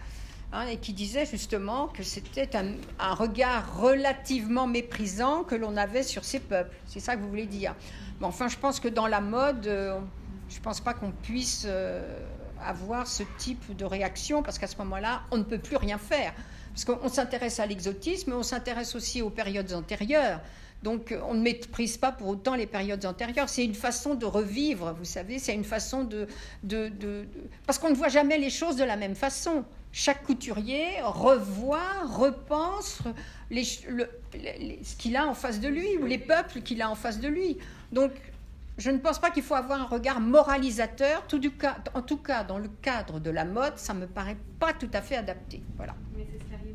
Hein, et qui disait justement que c'était un, regard relativement méprisant que l'on avait sur ces peuples. C'est ça que vous voulez dire. Mais enfin, je pense que dans la mode, euh, je ne pense pas qu'on puisse euh, avoir ce type de réaction, parce qu'à ce moment-là, on ne peut plus rien faire. Parce qu'on s'intéresse à l'exotisme, on s'intéresse aussi aux périodes antérieures. Donc on ne méprise pas pour autant les périodes antérieures. C'est une façon de revivre, vous savez, c'est une façon de... Parce qu'on ne voit jamais les choses de la même façon chaque couturier revoit, repense ce qu'il a en face de lui ou les peuples qu'il a en face de lui. Donc, je ne pense pas qu'il faut avoir un regard moralisateur. Tout du cas, en tout cas, dans le cadre de la mode, ça me paraît pas tout à fait adapté. Voilà. Mais c'est sérieux.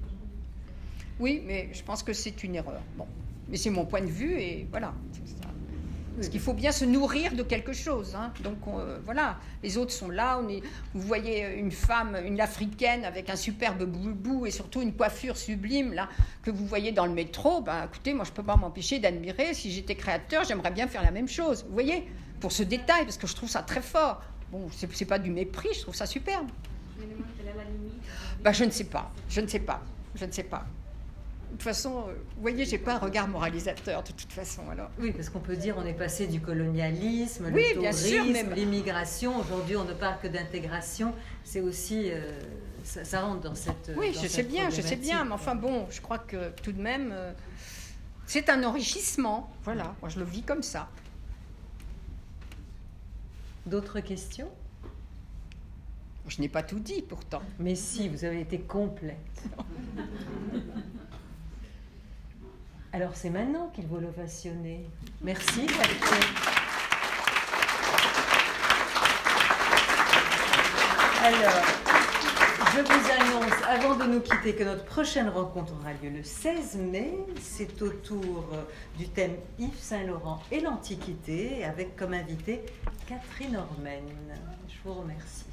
Oui, mais je pense que c'est une erreur. Bon, mais c'est mon point de vue et voilà. Parce qu'il faut bien se nourrir de quelque chose. hein. Donc euh, voilà, les autres sont là. On est, vous voyez une femme, une africaine avec un superbe boubou et surtout une coiffure sublime là que vous voyez dans le métro. Ben écoutez, moi je peux pas m'empêcher d'admirer. Si j'étais créateur, j'aimerais bien faire la même chose. Vous voyez, pour ce détail, parce que je trouve ça très fort. Bon, c'est pas du mépris, je trouve ça superbe. Bah, je ne sais pas, je ne sais pas, je ne sais pas. De toute façon, euh, vous voyez, j'ai pas un regard moralisateur de toute façon. Alors, Oui, parce qu'on peut dire on est passé du colonialisme, Oui, le bien sûr, tourisme, l'immigration. Aujourd'hui, on ne parle que d'intégration. C'est aussi, euh, ça, ça rentre dans cette. oui, dans je cette sais bien, je sais bien, mais enfin bon, je crois que tout de même, euh, c'est un enrichissement. Voilà, moi je le vis comme ça. D'autres questions? Je n'ai pas tout dit pourtant. Mais si, vous avez été complète. Alors c'est maintenant qu'il faut l'ovationner. Merci. Alors, je vous annonce, avant de nous quitter, que notre prochaine rencontre aura lieu le 16 mai. C'est autour euh, du thème Yves Saint-Laurent et l'Antiquité, avec comme invitée Catherine Ormen. Je vous remercie.